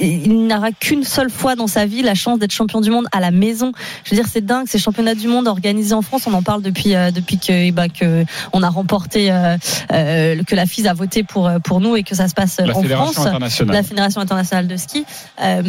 il n'aura qu'une seule fois dans sa vie la chance d'être champion du monde à la maison. Je veux dire, c'est dingue. Ces championnats du monde organisés en France, on en parle depuis euh, depuis que bah, que on a remporté, euh, euh, que la FIS a voté pour euh, pour nous et que ça se passe La en Fédération France la Fédération internationale de ski. Euh,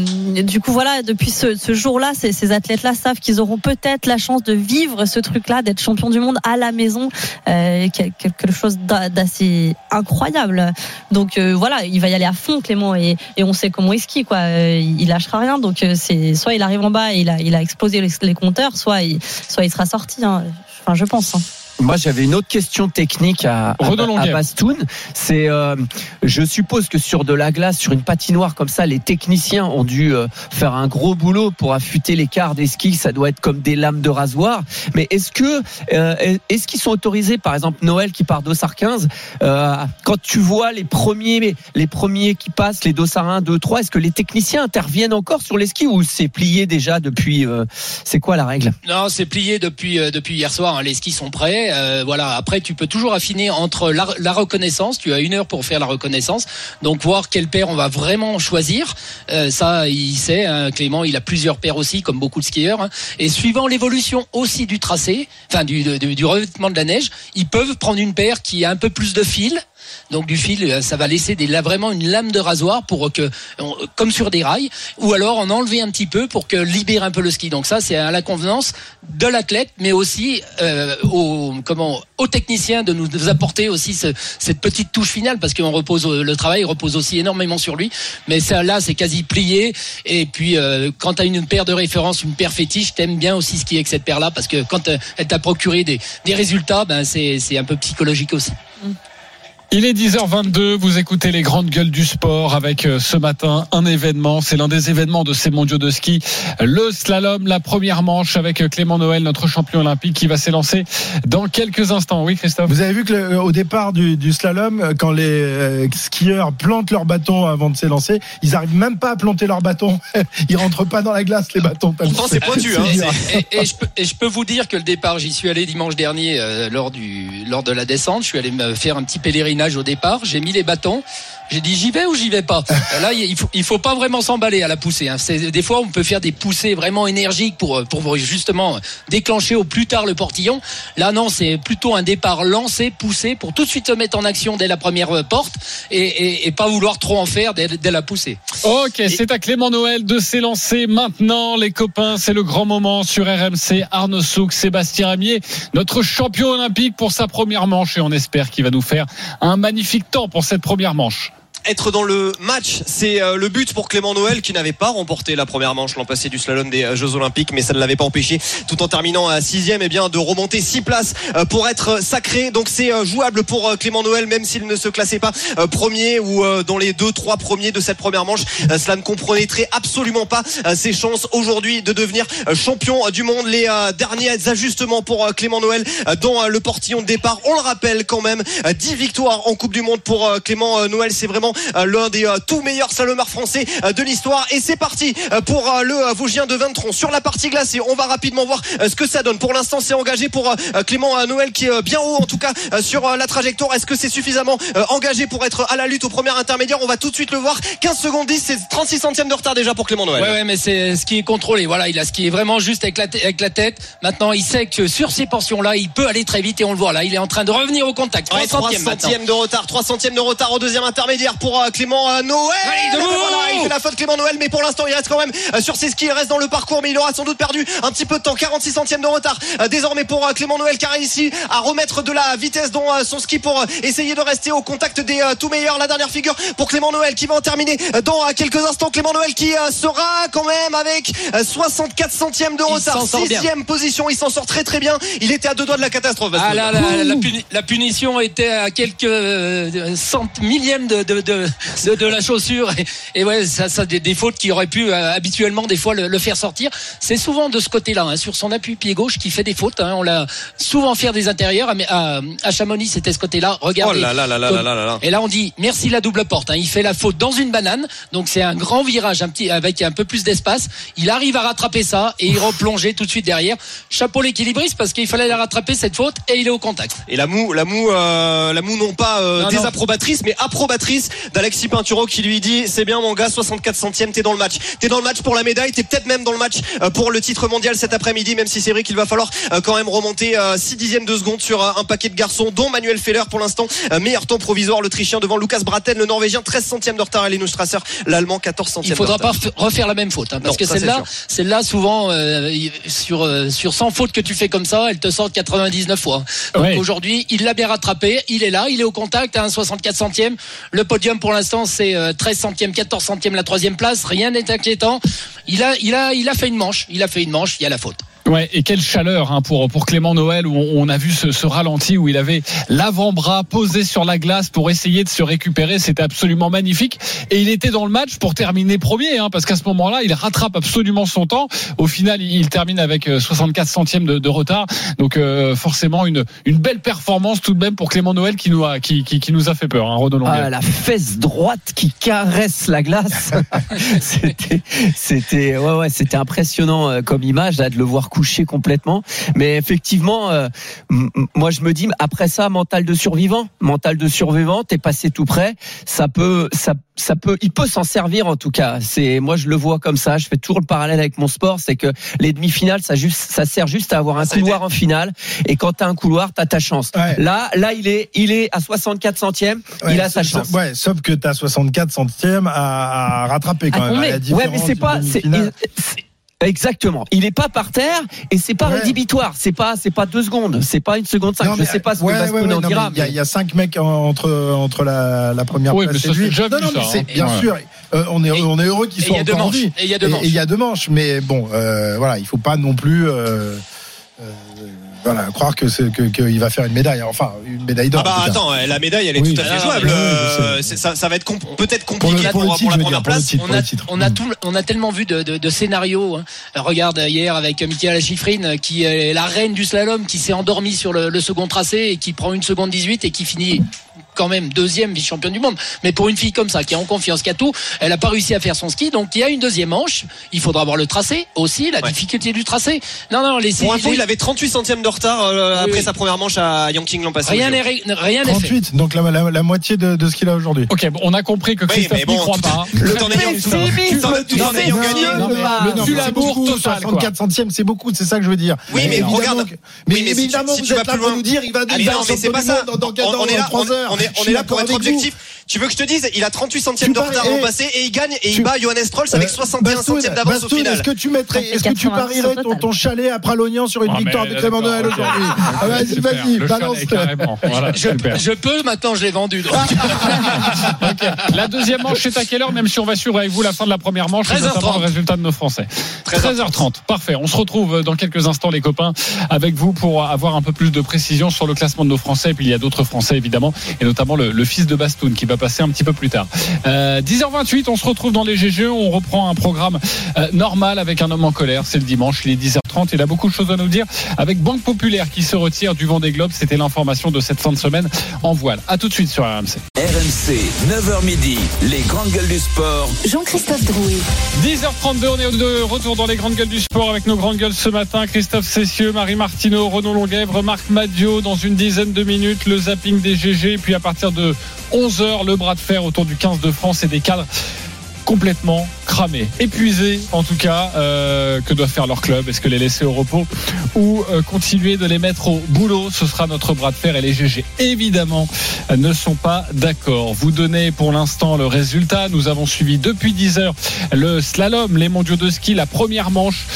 du coup, voilà, depuis ce, ce jour-là, ces, ces athlètes-là savent qu'ils auront peut-être la chance de vivre ce truc-là, d'être champion du monde à la maison, euh, quel- quelque chose d'a- d'assez incroyable. Donc euh, voilà, il va y aller à fond, Clément, et, et on sait comment il skie, quoi. Euh, il lâchera rien. Donc euh, c'est soit il arrive en bas et il a, il a explosé les, les compteurs, soit il, soit il sera sorti. hein. Enfin, je pense. hein. Moi, j'avais une autre question technique à, à, à. Bastoun. C'est, euh, je suppose que sur de la glace, sur une patinoire comme ça, les techniciens ont dû euh, faire un gros boulot pour affûter l'écart des skis. Ça doit être comme des lames de rasoir. Mais est-ce que, euh, est-ce qu'ils sont autorisés, par exemple Noël qui part d'Ossard 15, euh, quand tu vois les premiers, les premiers qui passent, les Dossard 1, 2, 3, est-ce que les techniciens interviennent encore sur les skis ou c'est plié déjà depuis euh, C'est quoi la règle? Non, c'est plié depuis euh, depuis hier soir. hein. Les skis sont prêts. Euh, voilà. Après, tu peux toujours affiner entre la, la reconnaissance. Tu as une heure pour faire la reconnaissance. Donc voir quelle paire on va vraiment choisir. Euh, ça, il sait. hein. Clément, il a plusieurs paires aussi, comme beaucoup de skieurs. hein. Et suivant l'évolution aussi du tracé, enfin du, du, du revêtement de la neige, ils peuvent prendre une paire qui a un peu plus de fil. Donc du fil, euh, ça va laisser vraiment une lame de rasoir pour que, comme sur des rails, ou alors en enlever un petit peu pour que libérer un peu le ski. Donc ça, c'est à la convenance de l'athlète, mais aussi euh, au comment aux techniciens de nous, apporter aussi ce- cette petite touche finale parce qu'on repose le travail repose aussi énormément sur lui. Mais ça là, c'est quasi plié. Et puis euh, quand tu as une paire de référence, une paire fétiche, t'aimes bien aussi skier avec cette paire là parce que quand euh, elle t'a procuré des, des résultats, ben c'est un peu psychologique aussi. Il est 10h22, vous écoutez les grandes gueules du sport avec euh, ce matin un événement, c'est l'un des événements de ces mondiaux de ski, le slalom, la première manche avec euh, Clément Noël, notre champion olympique qui va s'élancer dans quelques instants. Oui Christophe Vous avez vu que le- au départ du, du slalom, euh, quand les euh, skieurs plantent leur bâton avant de s'élancer, ils arrivent même pas à planter leur bâton. Ils rentrent pas dans la glace les bâtons. Pourtant, c'est pointu, hein. Et, dur. et- et je peux, et je peux vous dire que le départ, j'y suis allé dimanche dernier euh, lors du lors de la descente. Je suis allé me faire un petit pèlerinage au départ. J'ai mis les bâtons. J'ai dit j'y vais ou j'y vais pas. Là, il faut il faut pas vraiment s'emballer à la poussée. Hein. Des fois on peut faire des poussées vraiment énergiques pour pour justement déclencher au plus tard le portillon. Là non, c'est plutôt un départ lancé, poussé pour tout de suite se mettre en action dès la première euh, porte et, et, et pas vouloir trop en faire dès, dès la poussée. Ok, c'est à Clément Noël de s'élancer maintenant, les copains. C'est le grand moment sur RMC. Arnaud Souk, Sébastien Amier, notre champion olympique pour sa première manche et on espère qu'il va nous faire un magnifique temps pour cette première manche. Être dans le match. C'est euh, le but pour Clément Noël qui n'avait pas remporté la première manche l'an passé du slalom des euh, Jeux Olympiques, mais ça ne l'avait pas empêché, tout en terminant à sixième, et bien de remonter six places euh, pour être sacré. Donc c'est jouable pour Clément Noël, même s'il ne se classait pas premier ou dans les deux, trois premiers de cette première manche. Cela ne compromettrait absolument pas ses chances aujourd'hui de devenir champion du monde. Les derniers ajustements pour Clément Noël dans le portillon de départ. On le rappelle quand même, euh, 10 victoires en Coupe du Monde pour Clément Noël. C'est vraiment euh, l'un des euh, tout meilleurs salomars français euh, de l'histoire. Et c'est parti pour le Vosgien de Vintron sur la partie glacée. On va rapidement voir ce que ça donne. Pour l'instant, c'est engagé pour Clément Noël qui est bien haut en tout cas sur la trajectoire. Est-ce que c'est suffisamment engagé pour être à la lutte au premier intermédiaire? On va tout de suite le voir. 15 secondes 10, c'est 36 centièmes de retard déjà pour Clément Noël. Ouais, ouais, mais c'est ce qui est contrôlé. Voilà, il a ce qui est vraiment juste avec la, t- avec la tête. Maintenant, il sait que sur ces portions-là, il peut aller très vite et on le voit là. Il est en train de revenir au contact. 3 Ouais, 3 centièmes maintenant. centièmes de retard, 3 centièmes de retard au deuxième intermédiaire pour euh, Clément euh, Noël. Allez, debout Voilà, il fait la faute Clément Noël, mais pour l'instant il reste quand même euh, sur ses skis, il reste dans le parcours, mais il aura sans doute perdu un petit peu de temps, 46 centièmes de retard désormais pour Clément Noël qui a réussi à remettre de la vitesse dans son ski pour essayer de rester au contact des tout meilleurs. La dernière figure pour Clément Noël qui va en terminer dans quelques instants. Clément Noël qui sera quand même avec euh, 64 centièmes de retard, sixième position, il s'en sort très très bien. Il était à deux doigts de la catastrophe. Ah là, la, la, puni- la punition était à quelques cent millièmes de, de, de, de, la chaussure. Et, ouais, ça, ça des, fautes qui auraient pu euh, habituellement des fois le, faire sortir. C'est souvent de ce côté-là, hein, sur son appui pied gauche, qui fait des fautes. Hein. On l'a souvent fait des intérieurs. À, à, Chamonix, c'était ce côté-là. Regardez. Oh et là, on dit merci la double porte. Hein. Il fait la faute dans une banane. Donc c'est un grand virage, un petit avec un peu plus d'espace. Il arrive à rattraper ça et il replongeait tout de suite derrière. Chapeau l'équilibriste parce qu'il fallait la rattraper cette faute et il est au contact. Et la mou, la mou, euh, la mou non pas euh, désapprobatrice mais approbatrice d'Alexis Pinturo qui lui dit c'est bien mon gars, 64 centièmes, t'es dans le match, t'es dans le match pour la médaille, t'es peut-être même dans le match euh, pour le titre mondial cet après-midi, même si c'est vrai qu'il va falloir euh, quand même remonter 6 dixièmes de seconde sur euh, un paquet de garçons, dont Manuel Feller pour l'instant euh, meilleur temps provisoire, l'Autrichien devant Lucas Braten, le Norvégien 13 centièmes de retard, et Linus Strasser, l'Allemand 14 centièmes. Il faudra pas refaire la même faute, hein, parce Non, que celle-là, celle-là souvent euh, sur euh, sur 100 fautes que tu fais comme ça, elle te sort 99 fois. Donc Ouais. aujourd'hui, il l'a bien rattrapé, il est là, il est au contact à un 64 centièmes. Le podium pour l'instant c'est euh, 13 centièmes, 14 centièmes la troisième place, rien n'est inquiétant. Il a il a il a fait une manche, il a fait une manche, il y a la faute. Ouais, et quelle chaleur hein, pour pour Clément Noël où on, on a vu ce, ce ralenti où il avait l'avant-bras posé sur la glace pour essayer de se récupérer, c'était absolument magnifique et il était dans le match pour terminer premier hein, parce qu'à ce moment-là, il rattrape absolument son temps. Au final, il, il termine avec euh, 64 centièmes de, de retard. Donc euh, forcément une une belle performance tout de même pour Clément Noël qui nous a qui qui, qui nous a fait peur hein, Renaud. Ah, la fesse droite qui caresse la glace. c'était, c'était, ouais, ouais, c'était impressionnant euh, comme image là de le voir couché complètement. Mais effectivement, euh, moi je me dis après ça, mental de survivant, mental de survivant, t'es passé tout près. Ça peut, ça, ça peut, il peut s'en servir en tout cas. C'est, moi je le vois comme ça. Je fais toujours le parallèle avec mon sport, c'est que les demi-finales, ça juste, ça sert juste à avoir un couloir en finale. Et quand t'as un couloir, t'as ta chance. Ouais. Là, là, il est, il est à 64 centièmes. il a sa chance. Ouais, sauf que t'as 64 centièmes à, à rattraper quand À même. La Ouais, mais c'est pas. Exactement. Il est pas par terre et c'est pas Ouais. rédhibitoire. C'est pas, c'est pas deux secondes. C'est pas une seconde cinq. Non, Je mais, sais pas ce ouais, que ouais, en non, dira. Il y a- mais- il y, a cinq mecs en- entre entre la, la première Oui, place mais ça, et c'est lui. déjà non, non, mais c'est hein. bien Ouais. sûr. euh, on est on est heureux qu'ils soient encore en manches. vie. Et il y a deux Et- manches. et il y a deux manches, mais bon, euh, voilà, il faut pas non plus. euh, euh, voilà, croire que c'est que qu'il va faire une médaille. Enfin, une médaille d'or. Ah bah attends, euh, la médaille elle est Oui. tout à fait Ah, jouable. Euh, ça, ça va être peut-être compliqué pour, pour le pour titre, la je veux première dire, pour le place. titre, On a, on a Mm. tout, on a tellement vu de, de, de scénarios. hein. Regarde hier avec Michaela Schifrin qui est la reine du slalom, qui s'est endormie sur le, le second tracé et qui prend une seconde 18 et qui finit quand même deuxième vice-championne du monde. Mais pour une fille comme ça, qui est en confiance, qui a tout, elle a pas réussi à faire son ski. Donc il y a une deuxième manche. Il faudra voir le tracé aussi, la Ouais. difficulté du tracé. Non, non, les Pour info, les- il avait 38 centièmes de retard euh, Oui, après oui. sa première manche à Yanking l'an passé. rien n'est ré- rien n'est fait. 38, donc la, la, la moitié de, de ce qu'il a aujourd'hui. Ok, bon, on a compris que Oui, Christophe mais bon, n'y croit tout- pas. hein. tout tout en du ayant gagné. féminin. Non, mais le non, tu mais la c'est bourre beaucoup, totale, 64 centièmes, c'est beaucoup, c'est ça que je veux dire. Oui, mais regarde. Mais, Oui, évidemment, si vous tu vas êtes là pour nous dire, il va du monde dans, dans, On- on dans est là, 3 on- heures on est là pour être objectif. Tu veux que je te dise Il a 38 centièmes de retard l'an passé et il gagne et il bat Johannes Strolls avec Euh, 61 Bastoun, centièmes d'avance au final. Est-ce que tu mettrais, est-ce que tu 90 parierais ton, chalet à Pralognan sur une Ah, victoire de Clément Noël aujourd'hui Ah, Vas-y, vas-y, balance. Je, peux, maintenant je l'ai vendu. Ok. La deuxième manche, c'est à quelle heure Même si on va suivre avec vous la fin de la première manche, et 13h30. notamment le résultat de nos Français. 13h30. Parfait. On se retrouve dans quelques instants, les copains, avec vous pour avoir un peu plus de précision sur le classement de nos Français. Et puis il y a d'autres Français, évidemment, et notamment le, le fils de Bastoun qui va passer un petit peu plus tard. Euh, 10h28, on se retrouve dans les GGE. On reprend un programme euh, normal avec un homme en colère. C'est le dimanche, il est 10h30. Il a beaucoup de choses à nous dire avec Banque Populaire qui se retire du Vendée Globe. C'était l'information de cette fin de semaine en voile. À tout de suite sur RMC. RMC, 9h midi, les grandes gueules du sport. Jean-Christophe Drouet. 10h32, on est de retour dans les grandes gueules du sport avec nos grandes gueules ce matin. Christophe Cessieux, Marie Martineau, Renaud Longuèvre, Marc Madio. Dans une dizaine de minutes, le zapping des GG. Puis à partir de 11h, le bras de fer autour du 15 de France et des cadres complètement cramés, épuisés en tout cas. euh, que doivent faire leur club? Est-ce que les laisser au repos ou euh, continuer de les mettre au boulot? Ce sera notre bras de fer et les GG évidemment ne sont pas d'accord. Vous donnez pour l'instant le résultat. Nous avons suivi depuis 10 heures le slalom, les mondiaux de ski, la première manche.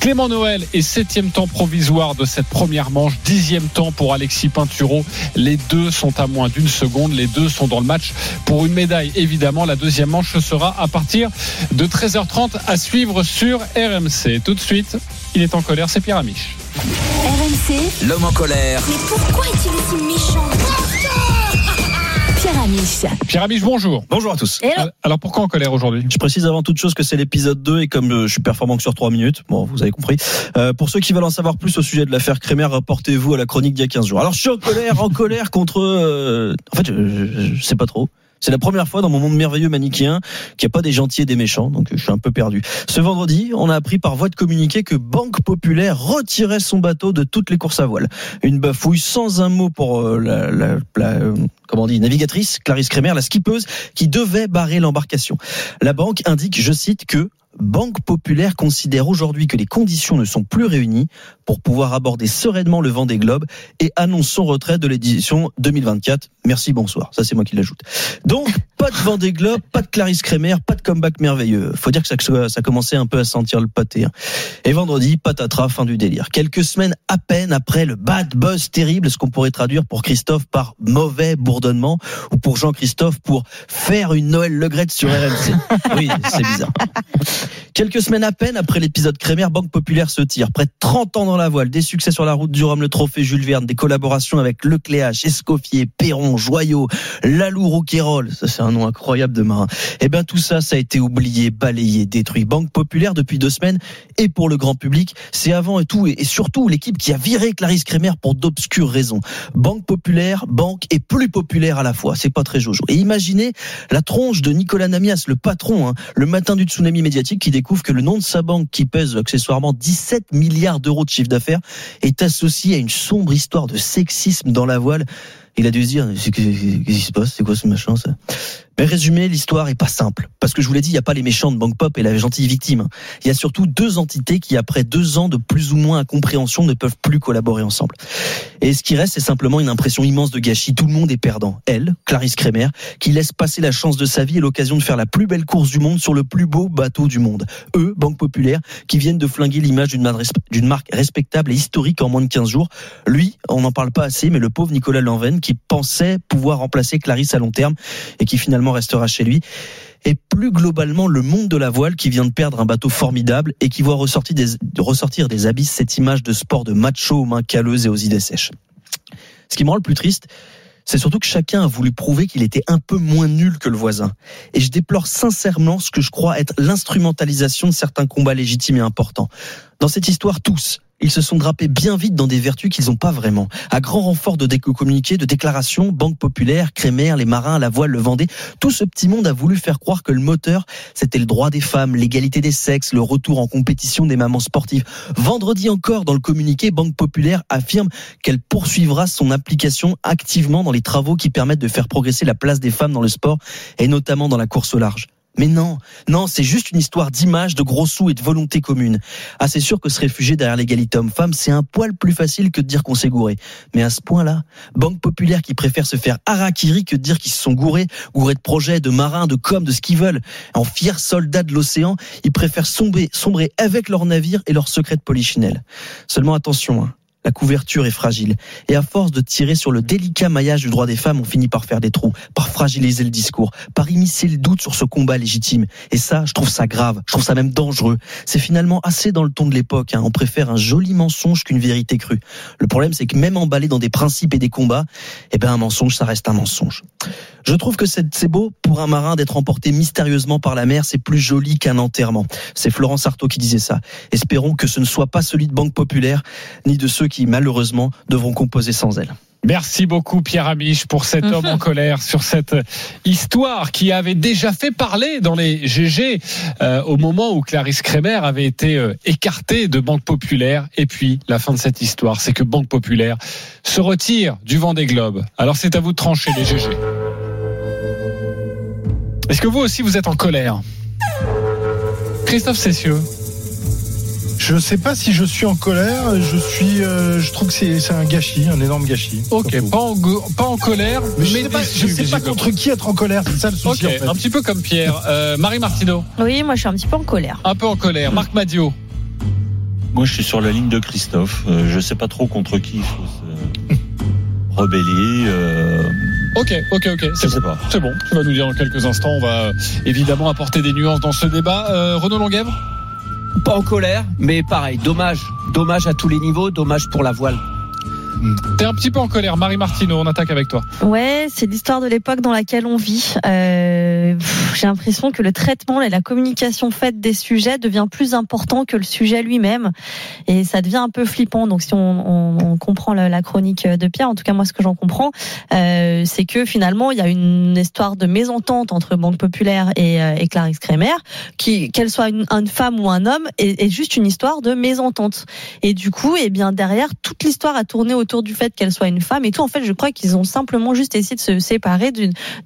Clément Noël est septième temps provisoire de cette première manche, dixième temps pour Alexis Pinturo. Les deux sont à moins d'une seconde, les deux sont dans le match pour une médaille. Évidemment, la deuxième manche sera à partir de 13h30 à suivre sur RMC. Tout de suite, il est en colère, c'est Pierre Amiche. RMC. L'homme en colère. Mais pourquoi est-il aussi méchant? Pierre Amiche. Pierre Amiche, bonjour. Bonjour à tous. Hello. Alors pourquoi en colère aujourd'hui? Je précise avant toute chose que c'est l'épisode 2 et comme euh, je suis performant que sur 3 minutes, bon, vous avez compris. Euh, pour ceux qui veulent en savoir plus au sujet de l'affaire Crémer, rapportez-vous à la chronique d'il y a 15 jours. Alors je suis en colère, en colère contre... euh, en fait, je, je, je sais pas trop. C'est la première fois dans mon monde merveilleux manichéen qu'il n'y a pas des gentils et des méchants, donc je suis un peu perdu. Ce vendredi, on a appris par voie de communiqué que Banque Populaire retirait son bateau de toutes les courses à voile. Une bafouille sans un mot pour euh, la, la, euh, comment on navigatrice, Clarisse Crémer, la skippeuse, qui devait barrer l'embarcation. La banque indique, je cite, que Banque Populaire considère aujourd'hui que les conditions ne sont plus réunies pour pouvoir aborder sereinement le vent des globes et annonce son retrait de l'édition 2024. Merci, bonsoir. Ça, c'est moi qui l'ajoute. Donc, pas de vent des globes, pas de Clarisse Crémer, pas de comeback merveilleux. Faut dire que ça, ça commençait un peu à sentir le pâté. hein. Et vendredi, patatras, fin du délire. Quelques semaines à peine après le bad buzz terrible, ce qu'on pourrait traduire pour Christophe par mauvais bourdonnement ou pour Jean-Christophe pour faire une Noël Legrette sur RMC. Oui, c'est bizarre. Quelques semaines à peine après l'épisode Crémer, Banque Populaire se tire. Près de 30 ans dans la voile, des succès sur la route du Rhum, le trophée Jules Verne, des collaborations avec Lecléache, Escoffier, Perron, Joyau, Lalou, Rouquayrol. Ça, c'est un nom incroyable de marin. Eh bien, tout ça, ça a été oublié, balayé, détruit. Banque Populaire, depuis deux semaines, et pour le grand public, c'est avant et tout, et surtout l'équipe qui a viré Clarisse Crémer pour d'obscures raisons. Banque Populaire, banque et plus populaire à la fois. C'est pas très jojo. Et imaginez la tronche de Nicolas Namias, le patron, hein, le matin du tsunami médiatique, qui découvre que le nom de sa banque, qui pèse accessoirement 17 milliards d'euros de chiffre d'affaires, est associé à une sombre histoire de sexisme dans la voile. Il a dû se dire, qu'est-ce qui se passe? C'est quoi ce machin ça? Mais résumé, l'histoire est pas simple. Parce que je vous l'ai dit, il n'y a pas les méchants de Banque Pop et la gentille victime. Il y a surtout deux entités qui, après deux ans de plus ou moins incompréhension, ne peuvent plus collaborer ensemble. Et ce qui reste, c'est simplement une impression immense de gâchis. Tout le monde est perdant. Elle, Clarisse Crémer, qui laisse passer la chance de sa vie et l'occasion de faire la plus belle course du monde sur le plus beau bateau du monde. Eux, Banque Populaire, qui viennent de flinguer l'image d'une marque respectable et historique en moins de 15 jours. Lui, on n'en parle pas assez, mais le pauvre Nicolas Lanven, qui pensait pouvoir remplacer Clarisse à long terme et qui finalement restera chez lui. Et plus globalement, le monde de la voile qui vient de perdre un bateau formidable et qui voit ressortir des, ressortir des abysses cette image de sport de macho aux mains calleuses et aux idées sèches. Ce qui me rend le plus triste, c'est surtout que chacun a voulu prouver qu'il était un peu moins nul que le voisin. Et je déplore sincèrement ce que je crois être l'instrumentalisation de certains combats légitimes et importants. Dans cette histoire, tous, ils se sont drapés bien vite dans des vertus qu'ils n'ont pas vraiment. À grand renfort de communiqués, de déclarations, Banque Populaire, Crémer, les marins, la voile, le Vendée, tout ce petit monde a voulu faire croire que le moteur, c'était le droit des femmes, l'égalité des sexes, le retour en compétition des mamans sportives. Vendredi encore, dans le communiqué, Banque Populaire affirme qu'elle poursuivra son application activement dans les travaux qui permettent de faire progresser la place des femmes dans le sport et notamment dans la course au large. Mais non, non, c'est juste une histoire d'image, de gros sous et de volonté commune. Ah, c'est sûr que se réfugier derrière l'égalité homme-femme, c'est un poil plus facile que de dire qu'on s'est gouré. Mais à ce point-là, Banque Populaire qui préfère se faire harakiri que de dire qu'ils se sont gourés, gourés de projets, de marins, de com, de ce qu'ils veulent. En fiers soldats de l'océan, ils préfèrent sombrer, avec leurs navires et leurs secrets de polichinelle. Seulement attention, hein. La couverture est fragile. Et à force de tirer sur le délicat maillage du droit des femmes, on finit par faire des trous, par fragiliser le discours, par immiscer le doute sur ce combat légitime. Et ça, je trouve ça grave. Je trouve ça même dangereux. C'est finalement assez dans le ton de l'époque. Hein. On préfère un joli mensonge qu'une vérité crue. Le problème, c'est que même emballé dans des principes et des combats, eh ben, un mensonge, ça reste un mensonge. Je trouve que c'est beau pour un marin d'être emporté mystérieusement par la mer. C'est plus joli qu'un enterrement. C'est Florence Artaud qui disait ça. Espérons que ce ne soit pas celui de Banque Populaire, ni de ceux qui, malheureusement, devront composer sans elle. Merci beaucoup Pierre Amiche pour cet homme en colère sur cette histoire qui avait déjà fait parler dans les GG euh, au moment où Clarisse Kremer avait été euh, écartée de Banque Populaire. Et puis la fin de cette histoire, c'est que Banque Populaire se retire du vent des globes. Alors c'est à vous de trancher les GG. Est-ce que vous aussi vous êtes en colère? Christophe Cessieux Je sais pas si je suis en colère. Je suis, euh, je trouve que c'est un gâchis, un énorme gâchis. Ok, pas en, pas en colère, Mais je sais pas, je sais pas contre qui être en colère. C'est ça le souci en fait. un petit peu comme Pierre. Euh, Marie Martineau, Oui, moi je suis un petit peu en colère. un peu en colère. Marc Madio. Moi, je suis sur la ligne de Christophe. Euh, je sais pas trop contre qui il faut se rebeller. euh, Ok, ok, ok. je C'est sais bon. pas. C'est bon. Tu vas nous dire dans quelques instants. On va évidemment apporter des nuances dans ce débat. Euh, Renaud Longuèvre? Pas en colère, mais pareil, dommage. Dommage à tous les niveaux, dommage pour la voile. T'es un petit peu en colère. Marie Martineau, on attaque avec toi. Ouais, c'est l'histoire de l'époque dans laquelle on vit. Euh, J'ai l'impression que le traitement et la communication faite des sujets devient plus important que le sujet lui-même, et ça devient un peu flippant. Donc, si on, comprend la, chronique de Pierre, en tout cas moi, ce que j'en comprends, euh, c'est que finalement, il y a une histoire de mésentente entre Banque Populaire et, euh, et Clarisse Kremer, qu'elle soit une, femme ou un homme, est, est juste une histoire de mésentente. Et du coup, eh bien derrière, toute l'histoire a tourné autour du fait qu'elle soit une femme et tout. En fait, je crois qu'ils ont simplement juste essayé de se séparer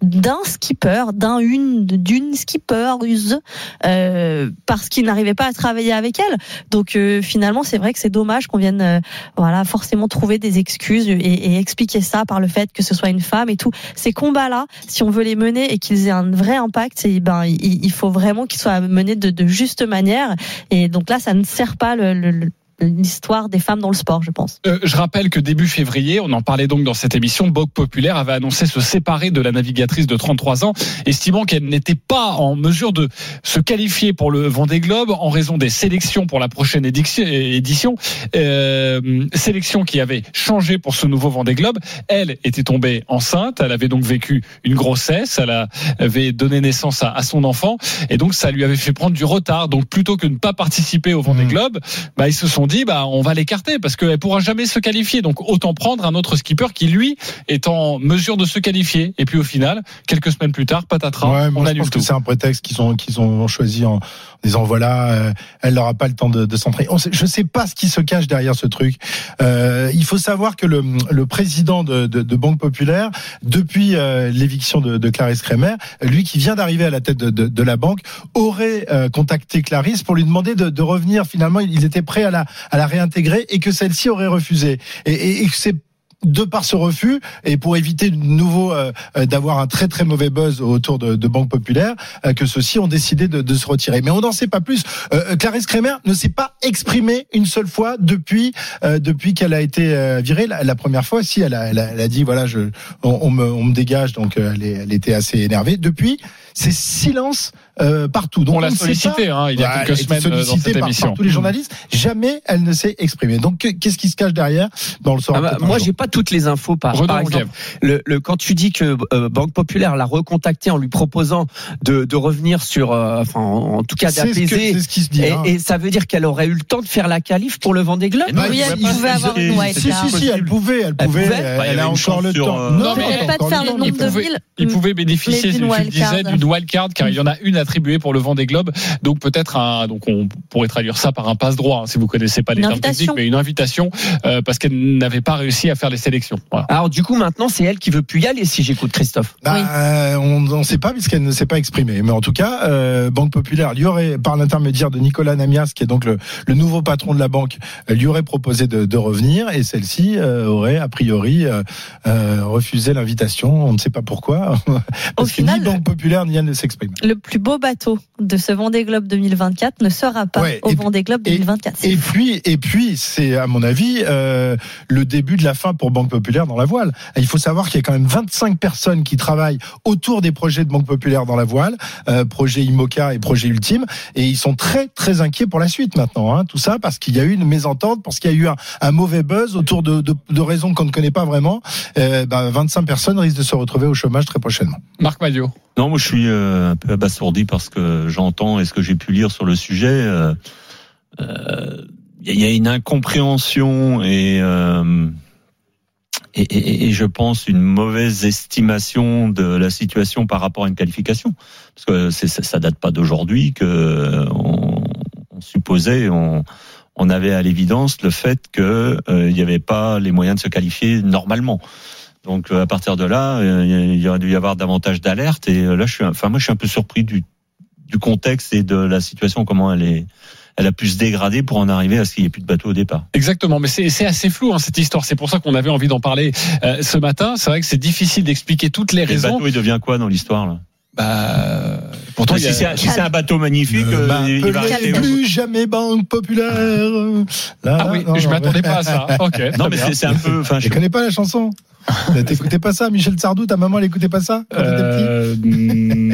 d'un skipper, d'un une d'une skippeuse, euh, parce qu'ils n'arrivaient pas à travailler avec elle. Donc euh, finalement, c'est vrai que c'est dommage qu'on vienne, euh, voilà, forcément trouver des excuses et, expliquer ça par le fait que ce soit une femme et tout. Ces combats-là, si on veut les mener et qu'ils aient un vrai impact, ben il, faut vraiment qu'ils soient menés de, juste manière. Et donc là, ça ne sert pas le- l'histoire des femmes dans le sport, je pense. Euh, je rappelle que début février, on en parlait donc dans cette émission, Banque Populaire avait annoncé se séparer de la navigatrice de 33 ans, estimant qu'elle n'était pas en mesure de se qualifier pour le Vendée Globe en raison des sélections pour la prochaine édition, euh, sélection qui avait changé pour ce nouveau Vendée Globe. Elle était tombée enceinte, elle avait donc vécu une grossesse, elle a- avait donné naissance à, à son enfant, et donc ça lui avait fait prendre du retard. Donc plutôt que de ne pas participer au Vendée Mmh. Globe, bah, ils se sont dit bah on va l'écarter parce qu'elle pourra jamais se qualifier. Donc autant prendre un autre skipper qui lui est en mesure de se qualifier. Et puis au final, quelques semaines plus tard, patatras, Ouais, on annule tout. c'est un prétexte qu'ils ont qu'ils ont choisi en disant voilà, euh, elle n'aura pas le temps de, de s'entraîner. Je sais pas ce qui se cache derrière ce truc. Euh, il faut savoir que le, le président de, de, de Banque Populaire, depuis euh, l'éviction de, Clarisse Kremer, lui qui vient d'arriver à la tête de, la banque, aurait contacté Clarisse pour lui demander de, de revenir. Finalement, ils étaient prêts à la à la réintégrer et que celle-ci aurait refusé. Et, et, de par ce refus et pour éviter de nouveau euh, euh, d'avoir un très très mauvais buzz autour de, de Banque Populaire, euh, que ceux-ci ont décidé de, de se retirer. Mais on n'en sait pas plus. Euh, euh, Clarisse Kremer ne s'est pas exprimée une seule fois depuis euh, depuis qu'elle a été euh, virée. La, la première fois, si elle a, elle a, elle a dit voilà, je on, on me, on me dégage, donc euh, elle, est- elle était assez énervée. Depuis, c'est silence euh, partout. Donc on l'a sollicité hein, il y a quelques semaines dans cette par, émission. par tous les journalistes. Jamais elle ne s'est exprimée. Donc que- qu'est-ce qui se cache derrière dans le sort Ah bah, moi, j'ai pas toutes les infos. Par, Renaud par exemple, le, le- quand tu dis que euh, Banque Populaire l'a recontacté en lui proposant de, de revenir sur, euh, enfin, en, en tout cas d'apaiser. c'est ce qui se dit. Et, hein. et ça veut dire qu'elle aurait eu le temps de faire la qualif pour le Vendée Globe non, Oui, il elle pouvait avoir une wild Si, si, si, elle pouvait, elle Elle pouvait, elle, Bah, a encore le sur, temps. euh, Non, mais elle pas te faire le nombre de pouvait- villes. Il pouvait bénéficier, tu le wild disais, card. d'une wild card, car il y en a une attribuée pour le Vendée Globe. Donc peut-être un, donc on pourrait traduire ça par un passe droit, hein, si vous connaissez pas les termes invitation. techniques, mais une invitation, euh, parce qu'elle n'avait pas réussi à faire les sélection. Voilà. Alors du coup maintenant c'est elle qui veut plus y aller si j'écoute Christophe. Bah, Oui. euh, on ne sait pas puisqu'elle ne s'est pas exprimée. Mais en tout cas, euh, Banque Populaire lui aurait, par l'intermédiaire de Nicolas Namias, qui est donc le, le nouveau patron de la banque, euh, lui aurait proposé de, de revenir et celle-ci euh, aurait a priori euh, euh, refusé l'invitation. On ne sait pas pourquoi. Parce que final, ni Banque Populaire ni elle ne s'exprime. Le plus beau bateau de ce Vendée Globe 2024 ne sera pas Ouais, au et- Vendée Globe et- 2024. C'est Et puis, et puis, c'est à mon avis euh, le début de la fin pour Banque Populaire dans la voile. Et il faut savoir qu'il y a quand même 25 personnes qui travaillent autour des projets de Banque Populaire dans la voile, euh, projet IMOCA et projet Ultime, et ils sont très très inquiets pour la suite maintenant. Hein, tout ça parce qu'il y a eu une mésentente, parce qu'il y a eu un, un mauvais buzz autour de, de, de raisons qu'on ne connaît pas vraiment. Euh, bah, 25 personnes risquent de se retrouver au chômage très prochainement. Marc Madio. Non, moi je suis euh, un peu abasourdi parce que j'entends et ce que j'ai pu lire sur le sujet. euh, euh, Il y a une incompréhension et, euh, et, et- et je pense une mauvaise estimation de la situation par rapport à une qualification. Parce que ça, ça date pas d'aujourd'hui que on, supposait, on, on avait à l'évidence le fait que euh, n'y avait pas les moyens de se qualifier normalement. Donc euh, à partir de là, euh, il y aurait dû y avoir davantage d'alerte. Et euh, là, je suis, enfin moi, je suis un peu surpris du, du contexte et de la situation, comment elle est, elle a pu se dégrader pour en arriver à ce qu'il n'y ait plus de bateau au départ. Exactement, mais c'est assez flou hein, cette histoire. C'est pour ça qu'on avait envie d'en parler euh, ce matin. C'est vrai que c'est difficile d'expliquer toutes les Et le raisons. bateau, il devient quoi dans l'histoire là? Bah, pourtant, si c'est un- si c'est un bateau magnifique, Ne euh, il va m'appelez rester. plus jamais Banque Populaire. Là, Ah oui, non, je m'attendais pas à ça. Ok. Non, mais c'est un peu. Je connais pas la chanson. T'écoutais pas ça, Michel Sardou, ta maman, elle écoutait pas ça quand t'étais petit Euh,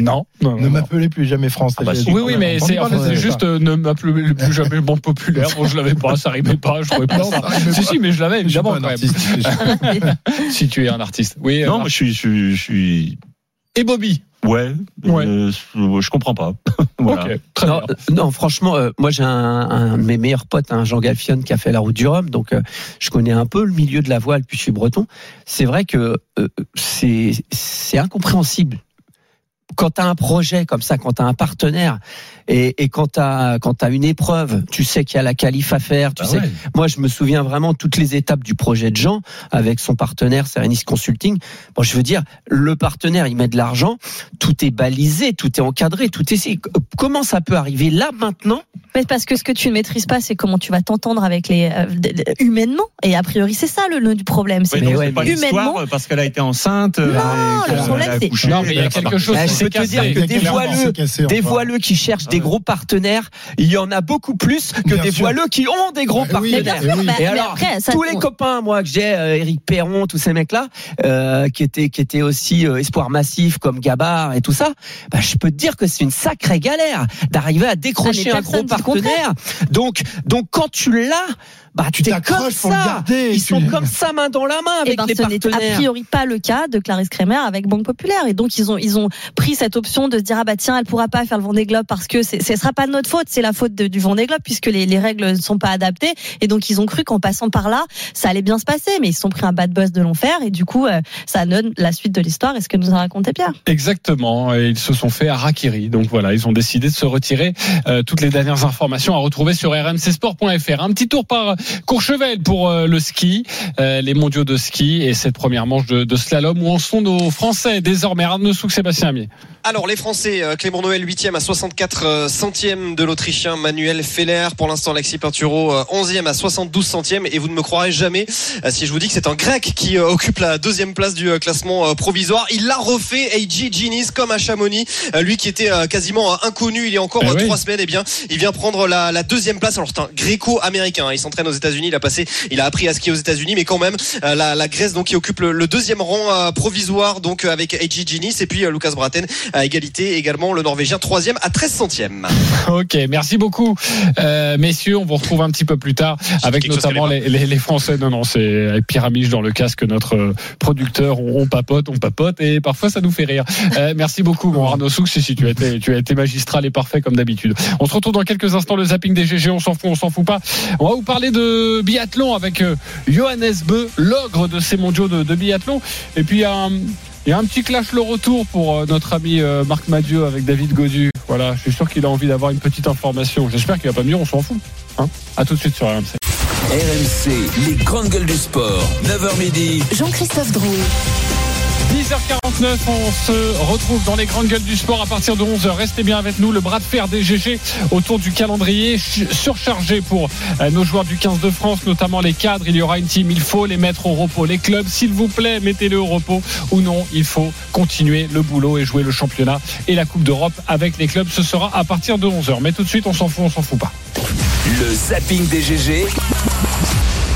non, non, Ne m'appelez plus jamais France. Ah bah, si, Oui, oui, mais c'est enfin, juste euh, ne m'appelez plus jamais banque populaire. Bon, je l'avais pas, ça rimait pas, je trouvais pas Non, ça. Si, si, mais je l'avais Je suis évidemment pas un quand même. Si tu es un artiste. Oui. non, euh, moi, je suis, je suis, je suis. Et Bobby. Ouais. Ouais. euh, je comprends pas. voilà. Ok. Très non, bien. euh, non, franchement, euh, moi j'ai un, un de mes meilleurs potes, un Jean Galfion, qui a fait la route du Rhum, donc euh, je connais un peu le milieu de la voile, puis je suis breton. C'est vrai que euh, c'est c'est incompréhensible. Quand tu as un projet comme ça, quand tu as un partenaire et, et quand tu as, quand as une épreuve, tu sais qu'il y a la qualif à faire, tu Bah sais ouais. moi, je me souviens vraiment toutes les étapes du projet de Jean avec son partenaire Serenis Consulting. Bon, je veux dire, le partenaire, il met de l'argent, tout est balisé, tout est encadré, tout est. Comment ça peut arriver là maintenant? Mais parce que ce que tu ne maîtrises pas, c'est comment tu vas t'entendre avec les euh, humainement. Et a priori, c'est ça le nœud du problème. C'est ouais, c'est pas humainement, euh, parce qu'elle a été enceinte. euh, Non, le problème, a c'est- accouché, Non, mais il y a quelque chose Peux te dire que des voileux- Des voileux qui cherchent des Ouais. gros partenaires, il y en a beaucoup plus que des voileux qui ont des gros Bah partenaires. bah, Et alors, tous les copains, moi, que j'ai, euh, Eric Perron, tous ces mecs-là, euh, qui étaient, qui étaient aussi euh, espoir massif comme Gabar et tout ça, bah, je peux te dire que c'est une sacrée galère d'arriver à décrocher Ah, mais un gros partenaire. Donc, donc quand tu l'as, bah tu t'es comme t'accroches pour le ça. garder, Ils sont comme ça, main dans la main Eh avec ben, les ce n'est a partenaires. priori pas le cas de Clarisse Kremer avec Banque Populaire. Et donc, ils ont, ils ont pris cette option de se dire, ah bah tiens, elle pourra pas faire le Vendée Globe parce que c'est- ce sera pas de notre faute, c'est la faute de- du Vendée Globe puisque les, les règles ne sont pas adaptées. Et donc, ils ont cru qu'en passant par là, ça allait bien se passer. Mais ils se sont pris un bad buzz de l'enfer. Et du coup, euh, ça donne la suite de l'histoire et ce que nous a raconté Pierre. Exactement, et ils se sont fait à Rakiri. Donc voilà, ils ont décidé de se retirer. Euh, toutes les dernières informations à retrouver sur rmcsport.fr. Un petit tour par Courchevel pour euh, le ski, euh, les mondiaux de ski et cette première manche de, de slalom où en sont nos Français désormais. Arnaud Souk, Sébastien Amier. Alors les Français, euh, Clément Noël 8e à 64 euh, centièmes de l'Autrichien Manuel Feller. Pour l'instant, Alexis Pinturo euh, 11e à 72 centièmes. Et vous ne me croirez jamais si je vous dis que c'est un Grec qui occupe la deuxième place du classement provisoire. Il l'a refait, A.G. Ginis, comme à Chamonix. Lui qui était quasiment inconnu il y a encore Eh oui. trois semaines, eh bien, il vient prendre la, la deuxième place. Alors c'est un gréco-américain. hein. Il s'entraîne aux États-Unis. Il a passé, il a appris à skier aux États-Unis, mais quand même, euh, la, la Grèce donc qui occupe le, le deuxième rang euh, provisoire donc euh, avec A.G. Ginis et puis Lucas Braten à égalité également le Norvégien troisième à 13 centièmes. Ok, merci beaucoup, euh, messieurs. On vous retrouve un petit peu plus tard avec notamment les, les, les Français. Non, non, c'est avec Pyramide dans le casque, notre producteur. On, on papote, on papote, et parfois ça nous fait rire. Euh, merci beaucoup, mon Arnaud Souk. Si, si, tu as été, tu as été magistral et parfait comme d'habitude. On se retrouve dans quelques instants. Le zapping des GG, on s'en fout, on s'en fout pas. On va vous parler de biathlon avec euh, Johannes Beu, l'ogre de ces mondiaux de, de biathlon. Et puis il y a un il y a un petit clash le retour pour euh, notre ami euh, Marc Madieu avec David Godu. Voilà, je suis sûr qu'il a envie d'avoir une petite information. J'espère qu'il va pas mieux, on s'en fout. Hein à tout de suite sur RMC. RMC, les grandes gueules du sport. 9h midi. Jean-Christophe Drouet. 10h49, on se retrouve dans les grandes gueules du sport à partir de 11h. Restez bien avec nous. Le bras de fer des GG autour du calendrier ch- surchargé pour euh, nos joueurs du 15 de France, notamment les cadres. Il y aura une team. Il faut les mettre au repos. Les clubs, s'il vous plaît, mettez-le au repos ou non. Il faut continuer le boulot et jouer le championnat et la Coupe d'Europe avec les clubs. Ce sera à partir de 11h. Mais tout de suite, on s'en fout, on s'en fout pas. Le zapping des GG.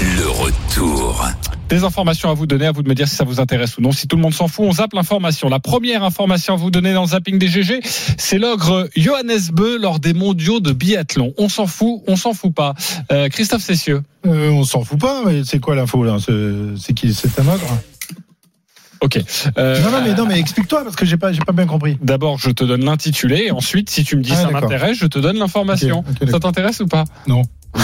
Le retour. Des informations à vous donner, à vous de me dire si ça vous intéresse ou non. Si tout le monde s'en fout, on zappe l'information. La première information à vous donner dans le zapping des GG, c'est l'ogre Johannes Beu lors des mondiaux de biathlon. On s'en fout, on s'en fout pas. Euh, Christophe Cessieux. Euh, on s'en fout pas, mais c'est quoi l'info là? C'est qui C'est un ogre? Ok. Euh, Non, non, mais, non, mais explique-toi parce que j'ai pas, j'ai pas bien compris. D'abord, je te donne l'intitulé. et Ensuite, si tu me dis Ah, ça m'intéresse, je te donne l'information. Ça t'intéresse ou pas? Non.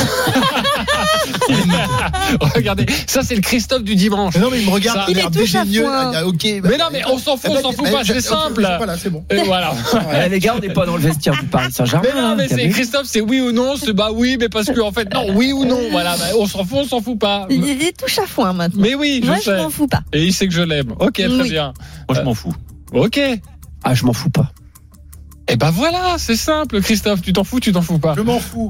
Regardez, ça c'est le Christophe du dimanche. Mais non, mais il me regarde. Ça- Il est l'air touche à dédaigneux, foin. là, il y a- Ok. Mais non, mais on s'en fout, Eh on ben, s'en fout eh, pas, je- c'est simple. Voilà, c'est bon. Et voilà. Eh, les gars, on n'est pas dans le vestiaire du Paris Saint-Germain. Mais non, mais hein, c'est t'as vu Christophe, c'est oui ou non, c'est bah oui, mais parce que en fait non, oui ou non, voilà, bah, on s'en fout, on s'en fout pas. Il est touche à foin maintenant. Mais oui, je Moi, je sais. m'en fous pas. Et il sait que je l'aime. Ok, très Oui. bien. Moi, je m'en fous. Ok. Ah, je m'en fous pas. Et ben voilà, c'est simple, Christophe, tu t'en fous, tu t'en fous pas. Je m'en fous.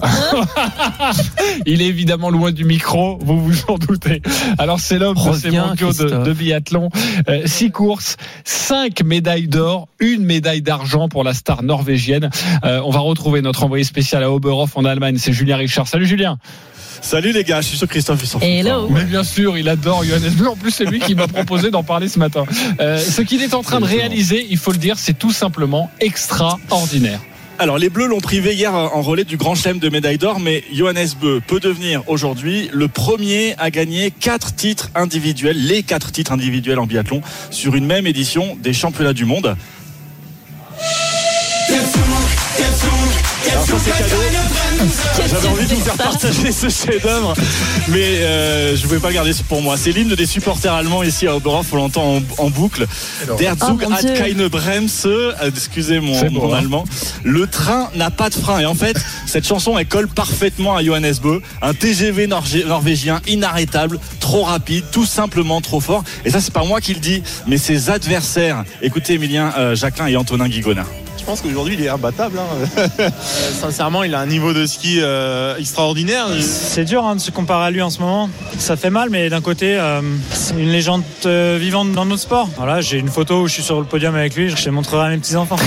Il est évidemment loin du micro, vous vous en doutez. Alors c'est l'homme de ces mondiaux de biathlon. Euh, six courses, cinq médailles d'or, une médaille d'argent pour la star norvégienne. Euh, on va retrouver notre envoyé spécial à Oberhof en Allemagne, c'est Julien Richard. Salut Julien. Salut les gars, je suis sûr que Christophe il s'en fout. Hello. Mais bien sûr, il adore Johannes Bleu. En plus, c'est lui qui m'a proposé d'en parler ce matin. Euh, ce qu'il est en train de réaliser, il faut le dire, c'est tout simplement extraordinaire. Alors les Bleus l'ont privé hier en relais du Grand Chelem de médaille d'or, mais Johannes Beu peut devenir aujourd'hui le premier à gagner quatre titres individuels, les quatre titres individuels en biathlon sur une même édition des championnats du monde. Alors ça c'est cadeau. J'avais envie de vous faire partager ce chef-d'œuvre, mais euh, je ne pouvais pas garder pour moi. C'est l'hymne des supporters allemands ici à Oberhof, on l'entend en, en boucle. Der Oh, Zug mon hat keine Bremse, Euh, excusez mon, hein. allemand. Le train n'a pas de frein. Et en fait, cette chanson, elle colle parfaitement à Johannes Beu, un TGV norvégien inarrêtable, trop rapide, tout simplement trop fort. Et ça, c'est pas moi qui le dis, mais ses adversaires. Écoutez, Emilien euh, Jacquelin et Antonin Guigona. Je pense qu'aujourd'hui il est imbattable. hein. Euh, Sincèrement, il a un niveau de ski euh, extraordinaire. C'est dur hein, de se comparer à lui en ce moment. Ça fait mal, mais d'un côté, euh, c'est une légende euh, vivante dans notre sport. Voilà, j'ai une photo où je suis sur le podium avec lui. Je les montrerai à mes petits enfants.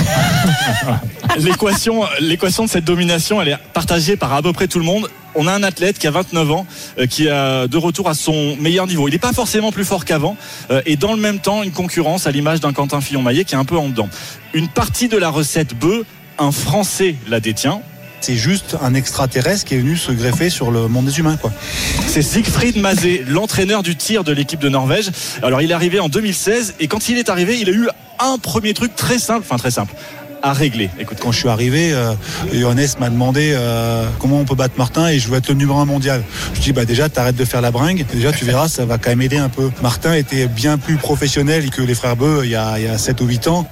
L'équation, l'équation de cette domination, elle est partagée par à peu près tout le monde. On a un athlète qui a 29 ans, euh, qui est de retour à son meilleur niveau. Il n'est pas forcément plus fort qu'avant, euh, et dans le même temps, une concurrence à l'image d'un Quentin Fillon-Maillet qui est un peu en dedans. Une partie de la recette Beu, un Français la détient. C'est juste un extraterrestre qui est venu se greffer sur le monde des humains, quoi. C'est Siegfried Mazé, l'entraîneur du tir de l'équipe de Norvège. Alors il est arrivé en 2016 et quand il est arrivé, il a eu un premier truc très simple, enfin très simple, à régler. Écoute, Quand je suis arrivé, euh, Johannes m'a demandé euh, comment on peut battre Martin et je veux être le numéro un mondial. Je dis bah déjà t'arrêtes de faire la bringue. Déjà tu verras, ça va quand même aider un peu. Martin était bien plus professionnel que les frères Beu il y a, il y a 7 ou 8 ans.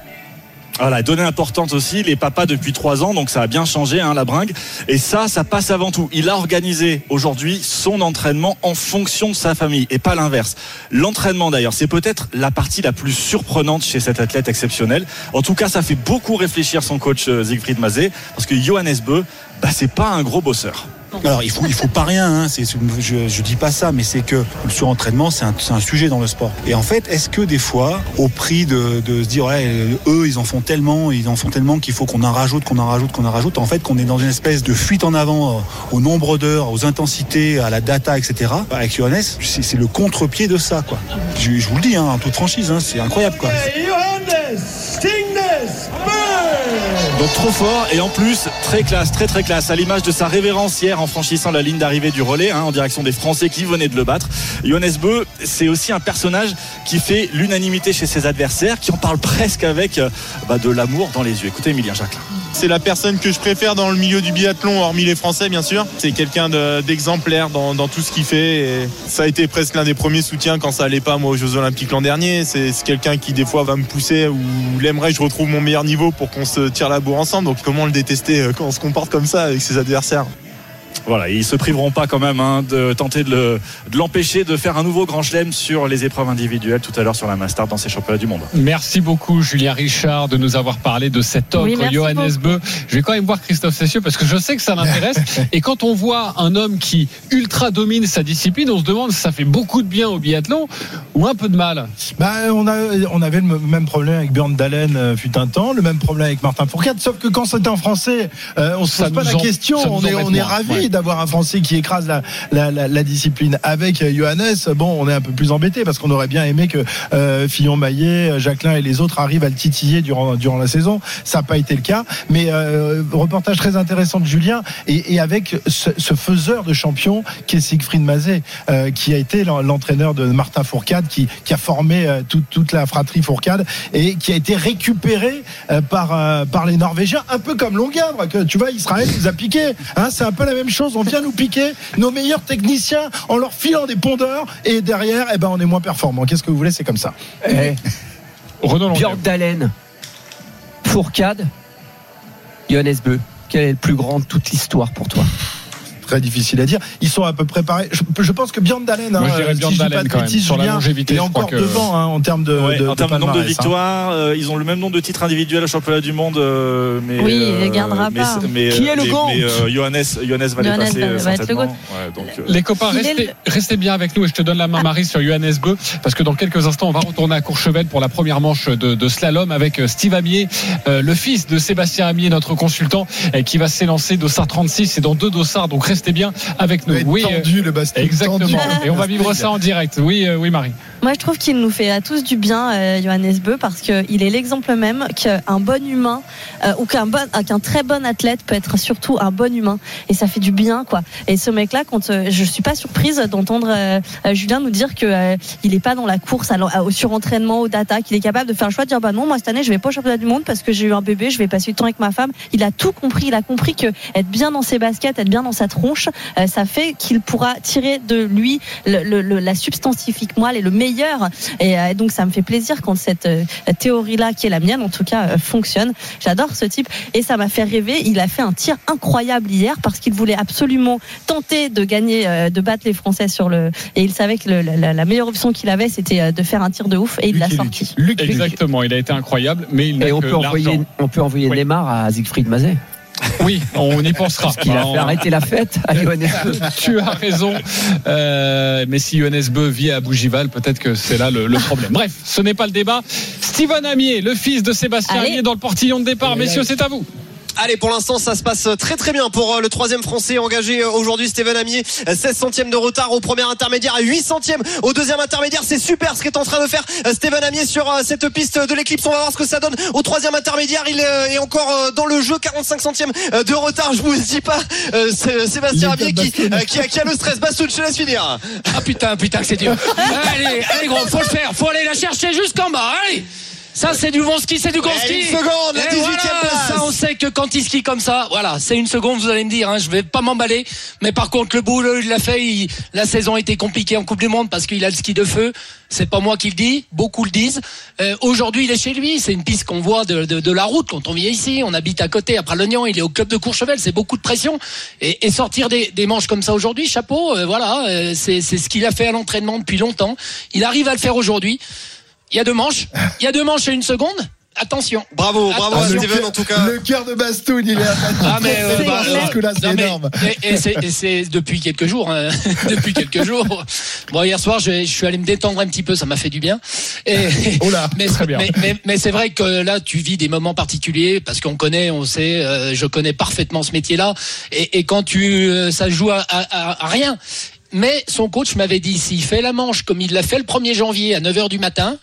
Voilà, donnée importante aussi, les papas depuis trois ans, donc ça a bien changé, hein, la bringue. Et ça, ça passe avant tout. Il a organisé aujourd'hui son entraînement en fonction de sa famille et pas l'inverse. L'entraînement d'ailleurs, c'est peut-être la partie la plus surprenante chez cet athlète exceptionnel. En tout cas, ça fait beaucoup réfléchir son coach euh, Siegfried Mazé, parce que Johannes Beu, bah, c'est pas un gros bosseur. Alors il faut il faut pas rien. Hein. C'est, je je dis pas ça, mais c'est que le surentraînement c'est un, c'est un sujet dans le sport. Et en fait, est-ce que des fois, au prix de, de se dire ouais eux ils en font tellement, ils en font tellement qu'il faut qu'on en rajoute, qu'on en rajoute, qu'on en rajoute, en fait qu'on est dans une espèce de fuite en avant euh, au nombre d'heures, aux intensités, à la data, etc. Avec Johannes, c'est, c'est le contre-pied de ça quoi. Je, je vous le dis hein, en toute franchise, hein, c'est incroyable quoi. Donc trop fort et en plus très classe, très très classe, à l'image de sa révérence hier en franchissant la ligne d'arrivée du relais hein, en direction des Français qui venaient de le battre. Johannes Beu, c'est aussi un personnage qui fait l'unanimité chez ses adversaires, qui en parle presque avec euh, bah, de l'amour dans les yeux. Écoutez Emilien Jacquelin. C'est la personne que je préfère dans le milieu du biathlon, hormis les Français bien sûr. C'est quelqu'un de- d'exemplaire dans, tout ce qu'il fait. Ça a été presque l'un des premiers soutiens quand ça allait pas moi aux Jeux Olympiques l'an dernier. C'est quelqu'un qui des fois va me pousser ou il aimerait que je retrouve mon meilleur niveau pour qu'on se tire la bourre ensemble. Donc comment le détester euh, on se comporte comme ça avec ses adversaires Voilà, ils se priveront pas quand même hein, de tenter de le- de l'empêcher de faire un nouveau grand chelem sur les épreuves individuelles tout à l'heure sur la Master dans ces championnats du monde. Merci beaucoup Julien Richard de nous avoir parlé de cet ogre Oui, Johannes. Beu. Je vais quand même voir Christophe Cessieux parce que je sais que ça l'intéresse. Et quand on voit un homme qui ultra domine sa discipline, on se demande si ça fait beaucoup de bien au biathlon ou un peu de mal. Bah, on, a, on avait le même problème avec Björn Dalen euh, fut un temps, le même problème avec Martin Fourcade, sauf que quand c'était en français, euh, on se Ça pose pas la en- question, on est, on est moins, ravi d'avoir un français qui écrase la, discipline. Avec euh, Johannes, bon, on est un peu plus embêté parce qu'on aurait bien aimé que euh, Fillon Maillet, Jacquelin et les autres arrivent à le titiller durant, durant la saison. Ça n'a pas été le cas, mais euh, reportage très intéressant de Julien et, avec ce, faiseur de champion qui est Siegfried Mazet, euh, qui a été l'en- l'entraîneur de Martin Fourcade, qui, qui a formé euh, toute, toute la fratrie Fourcade et qui a été récupéré euh, par, euh, par les Norvégiens, un peu comme Longavre, que tu vois, Israël nous a piqué. Hein, c'est un peu la même chose. On vient nous piquer nos meilleurs techniciens en leur filant des pondeurs et derrière, eh ben, on est moins performant. Qu'est-ce que vous voulez C'est comme ça. Eh, Renaud Longuet. Björn Dalen, Fourcade, Johannes Beu. Quel est le plus grand de toute l'histoire pour toi? Très difficile à dire. Ils sont à peu près pareils. Je, je pense que Björn Dalen, hein, Moi, je Björn pas de quand même. bêtises, Sur la Julien, longévité, il est je crois encore que- devant hein, en termes de, Ouais, de, en termes de nombre de palmarès, hein. victoires, euh, ils ont le même nombre de titres individuels au championnat du monde. euh, mais, Oui, il les euh, gardera mais- pas. mais, Qui est le mais- GOAT mais, euh, Johannes, Johannes va les Johannes passer va- euh, va être le certainement. GOAT. Ouais, donc, euh, Les copains, Il est restez, restez bien avec nous et je te donne la main Marie sur Johannes Beu parce que dans quelques instants on va retourner à Courchevel pour la première manche de, de slalom avec euh, Steve Amier, euh, le fils de Sébastien Amier, notre consultant, euh, qui va s'élancer dossard 36 et dans deux dossards. Donc restez bien avec nous. Oui, tendu, le baston. exactement. tendu. Et on va vivre ça en direct. Oui, euh, oui Marie. Moi, je trouve qu'il nous fait à tous du bien, euh, Johannes Beu, parce qu'il est l'exemple même qu'un bon humain euh, ou qu'un bon, qu'un très bon athlète peut être surtout un bon humain. Et ça fait du bien, quoi. Et ce mec-là, quand euh, je suis pas surprise d'entendre euh, euh, Julien nous dire que euh, il est pas dans la course à au surentraînement, au data, qu'il est capable de faire le choix de dire bah non, moi cette année je vais pas au championnat du monde parce que j'ai eu un bébé, je vais passer du temps avec ma femme. Il a tout compris. Il a compris que être bien dans ses baskets, être bien dans sa tronche, ça fait qu'il pourra tirer de lui le, le- le- la substantifique moelle et le meilleur. Et euh, donc ça me fait plaisir quand cette euh, théorie-là, qui est la mienne en tout cas, euh, fonctionne. J'adore ce type et ça m'a fait rêver. Il a fait un tir incroyable hier parce qu'il voulait absolument tenter de gagner, euh, de battre les Français sur le. Et il savait que le- la, la meilleure option qu'il avait, c'était de faire un tir de ouf et il l'a et sorti. Luc. Et. Exactement. Il a été incroyable, mais il n'a Et on que peut envoyer, on peut envoyer Oui. Neymar à Siegfried Mazet. Oui, on y pensera. Il a Bah, fait arrêter la fête à. Tu as raison. Euh, mais si Johannes Beu vit à Bougival, peut-être que c'est là le, le problème. Bref, ce n'est pas le débat. Steven Amier, le fils de Sébastien. Amier, dans le portillon de départ. Messieurs, c'est à vous. Allez, pour l'instant, ça se passe très très bien pour euh, le troisième Français engagé euh, aujourd'hui, Steven Amier. Euh, 16 centièmes de retard au premier intermédiaire, 8 centièmes au deuxième intermédiaire. C'est super ce qu'est en train de faire euh, Steven Amier sur euh, cette piste de l'éclipse. On va voir ce que ça donne au troisième intermédiaire. Il euh, est encore euh, dans le jeu, 45 centièmes euh, de retard. Je vous dis pas, euh, c'est Sébastien Amier qui, euh, qui, a, qui a le stress. Bastoun, je te laisse finir. Ah putain, putain que c'est dur. allez, allez gros, faut le faire, faut aller la chercher jusqu'en bas. Allez. Ça c'est du bon ski, c'est du grand ski. une seconde, la Et 18e voilà, place. Ça on sait que quand il skie comme ça, voilà, c'est une seconde, vous allez me dire, hein, je vais pas m'emballer. Mais par contre le boulot, il l'a fait. il- la saison a été compliquée en Coupe du Monde parce qu'il a le ski de feu. C'est pas moi qui le dis, beaucoup le disent. Euh, Aujourd'hui, il est chez lui. C'est une piste qu'on voit de, de, de la route quand on vient ici. On habite à côté, après l'oignon. Il est au club de Courchevel. C'est beaucoup de pression. Et, et sortir des, des manches comme ça aujourd'hui, chapeau. euh, voilà, euh, c'est ce qu'il a fait à l'entraînement depuis longtemps. Il arrive à le faire aujourd'hui. Il y a deux manches. Il y a deux manches à une seconde. Attention. Bravo, bravo à. Steven en tout cas. Le cœur de Bastoun, il est à Ah mais euh, C'est bah. Ce coup-là, c'est énorme. et- et c'est- et c'est depuis quelques jours, hein. depuis quelques jours. Bon hier soir, je, je suis allé me détendre un petit peu, ça m'a fait du bien. Et, Oh là. mais, Très bien. mais, mais, mais c'est vrai que là, tu vis des moments particuliers parce qu'on connaît, on sait, euh, je connais parfaitement ce métier-là. Et, et quand tu, euh, ça joue à, à- à rien. Mais son coach m'avait dit, s'il fait la manche comme il l'a fait le 1er janvier à 9h du matin,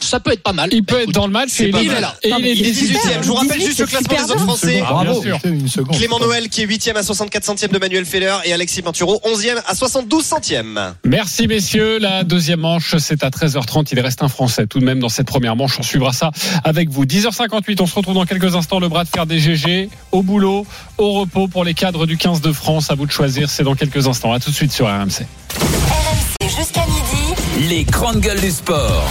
ça peut être pas mal. Il peut être dans le match c'est et pas il est mal. là. Et il est Il est 18 18e. Je vous rappelle 18, juste le classement des autres. Français. Bravo. Clément Noël qui est 8e à 64 centièmes de Manuel Feller et Alexis Pinturo 11e à 72 centièmes. Merci messieurs. La deuxième manche, c'est à 13h30. Il reste un Français tout de même dans cette première manche. On suivra ça avec vous. 10h58, on se retrouve dans quelques instants. Le bras de fer des GG, au boulot, au repos pour les cadres du 15 de France. À vous de choisir. C'est dans quelques instants. À tout de suite sur RMC. RMC jusqu'à midi. Les grandes gueules du sport.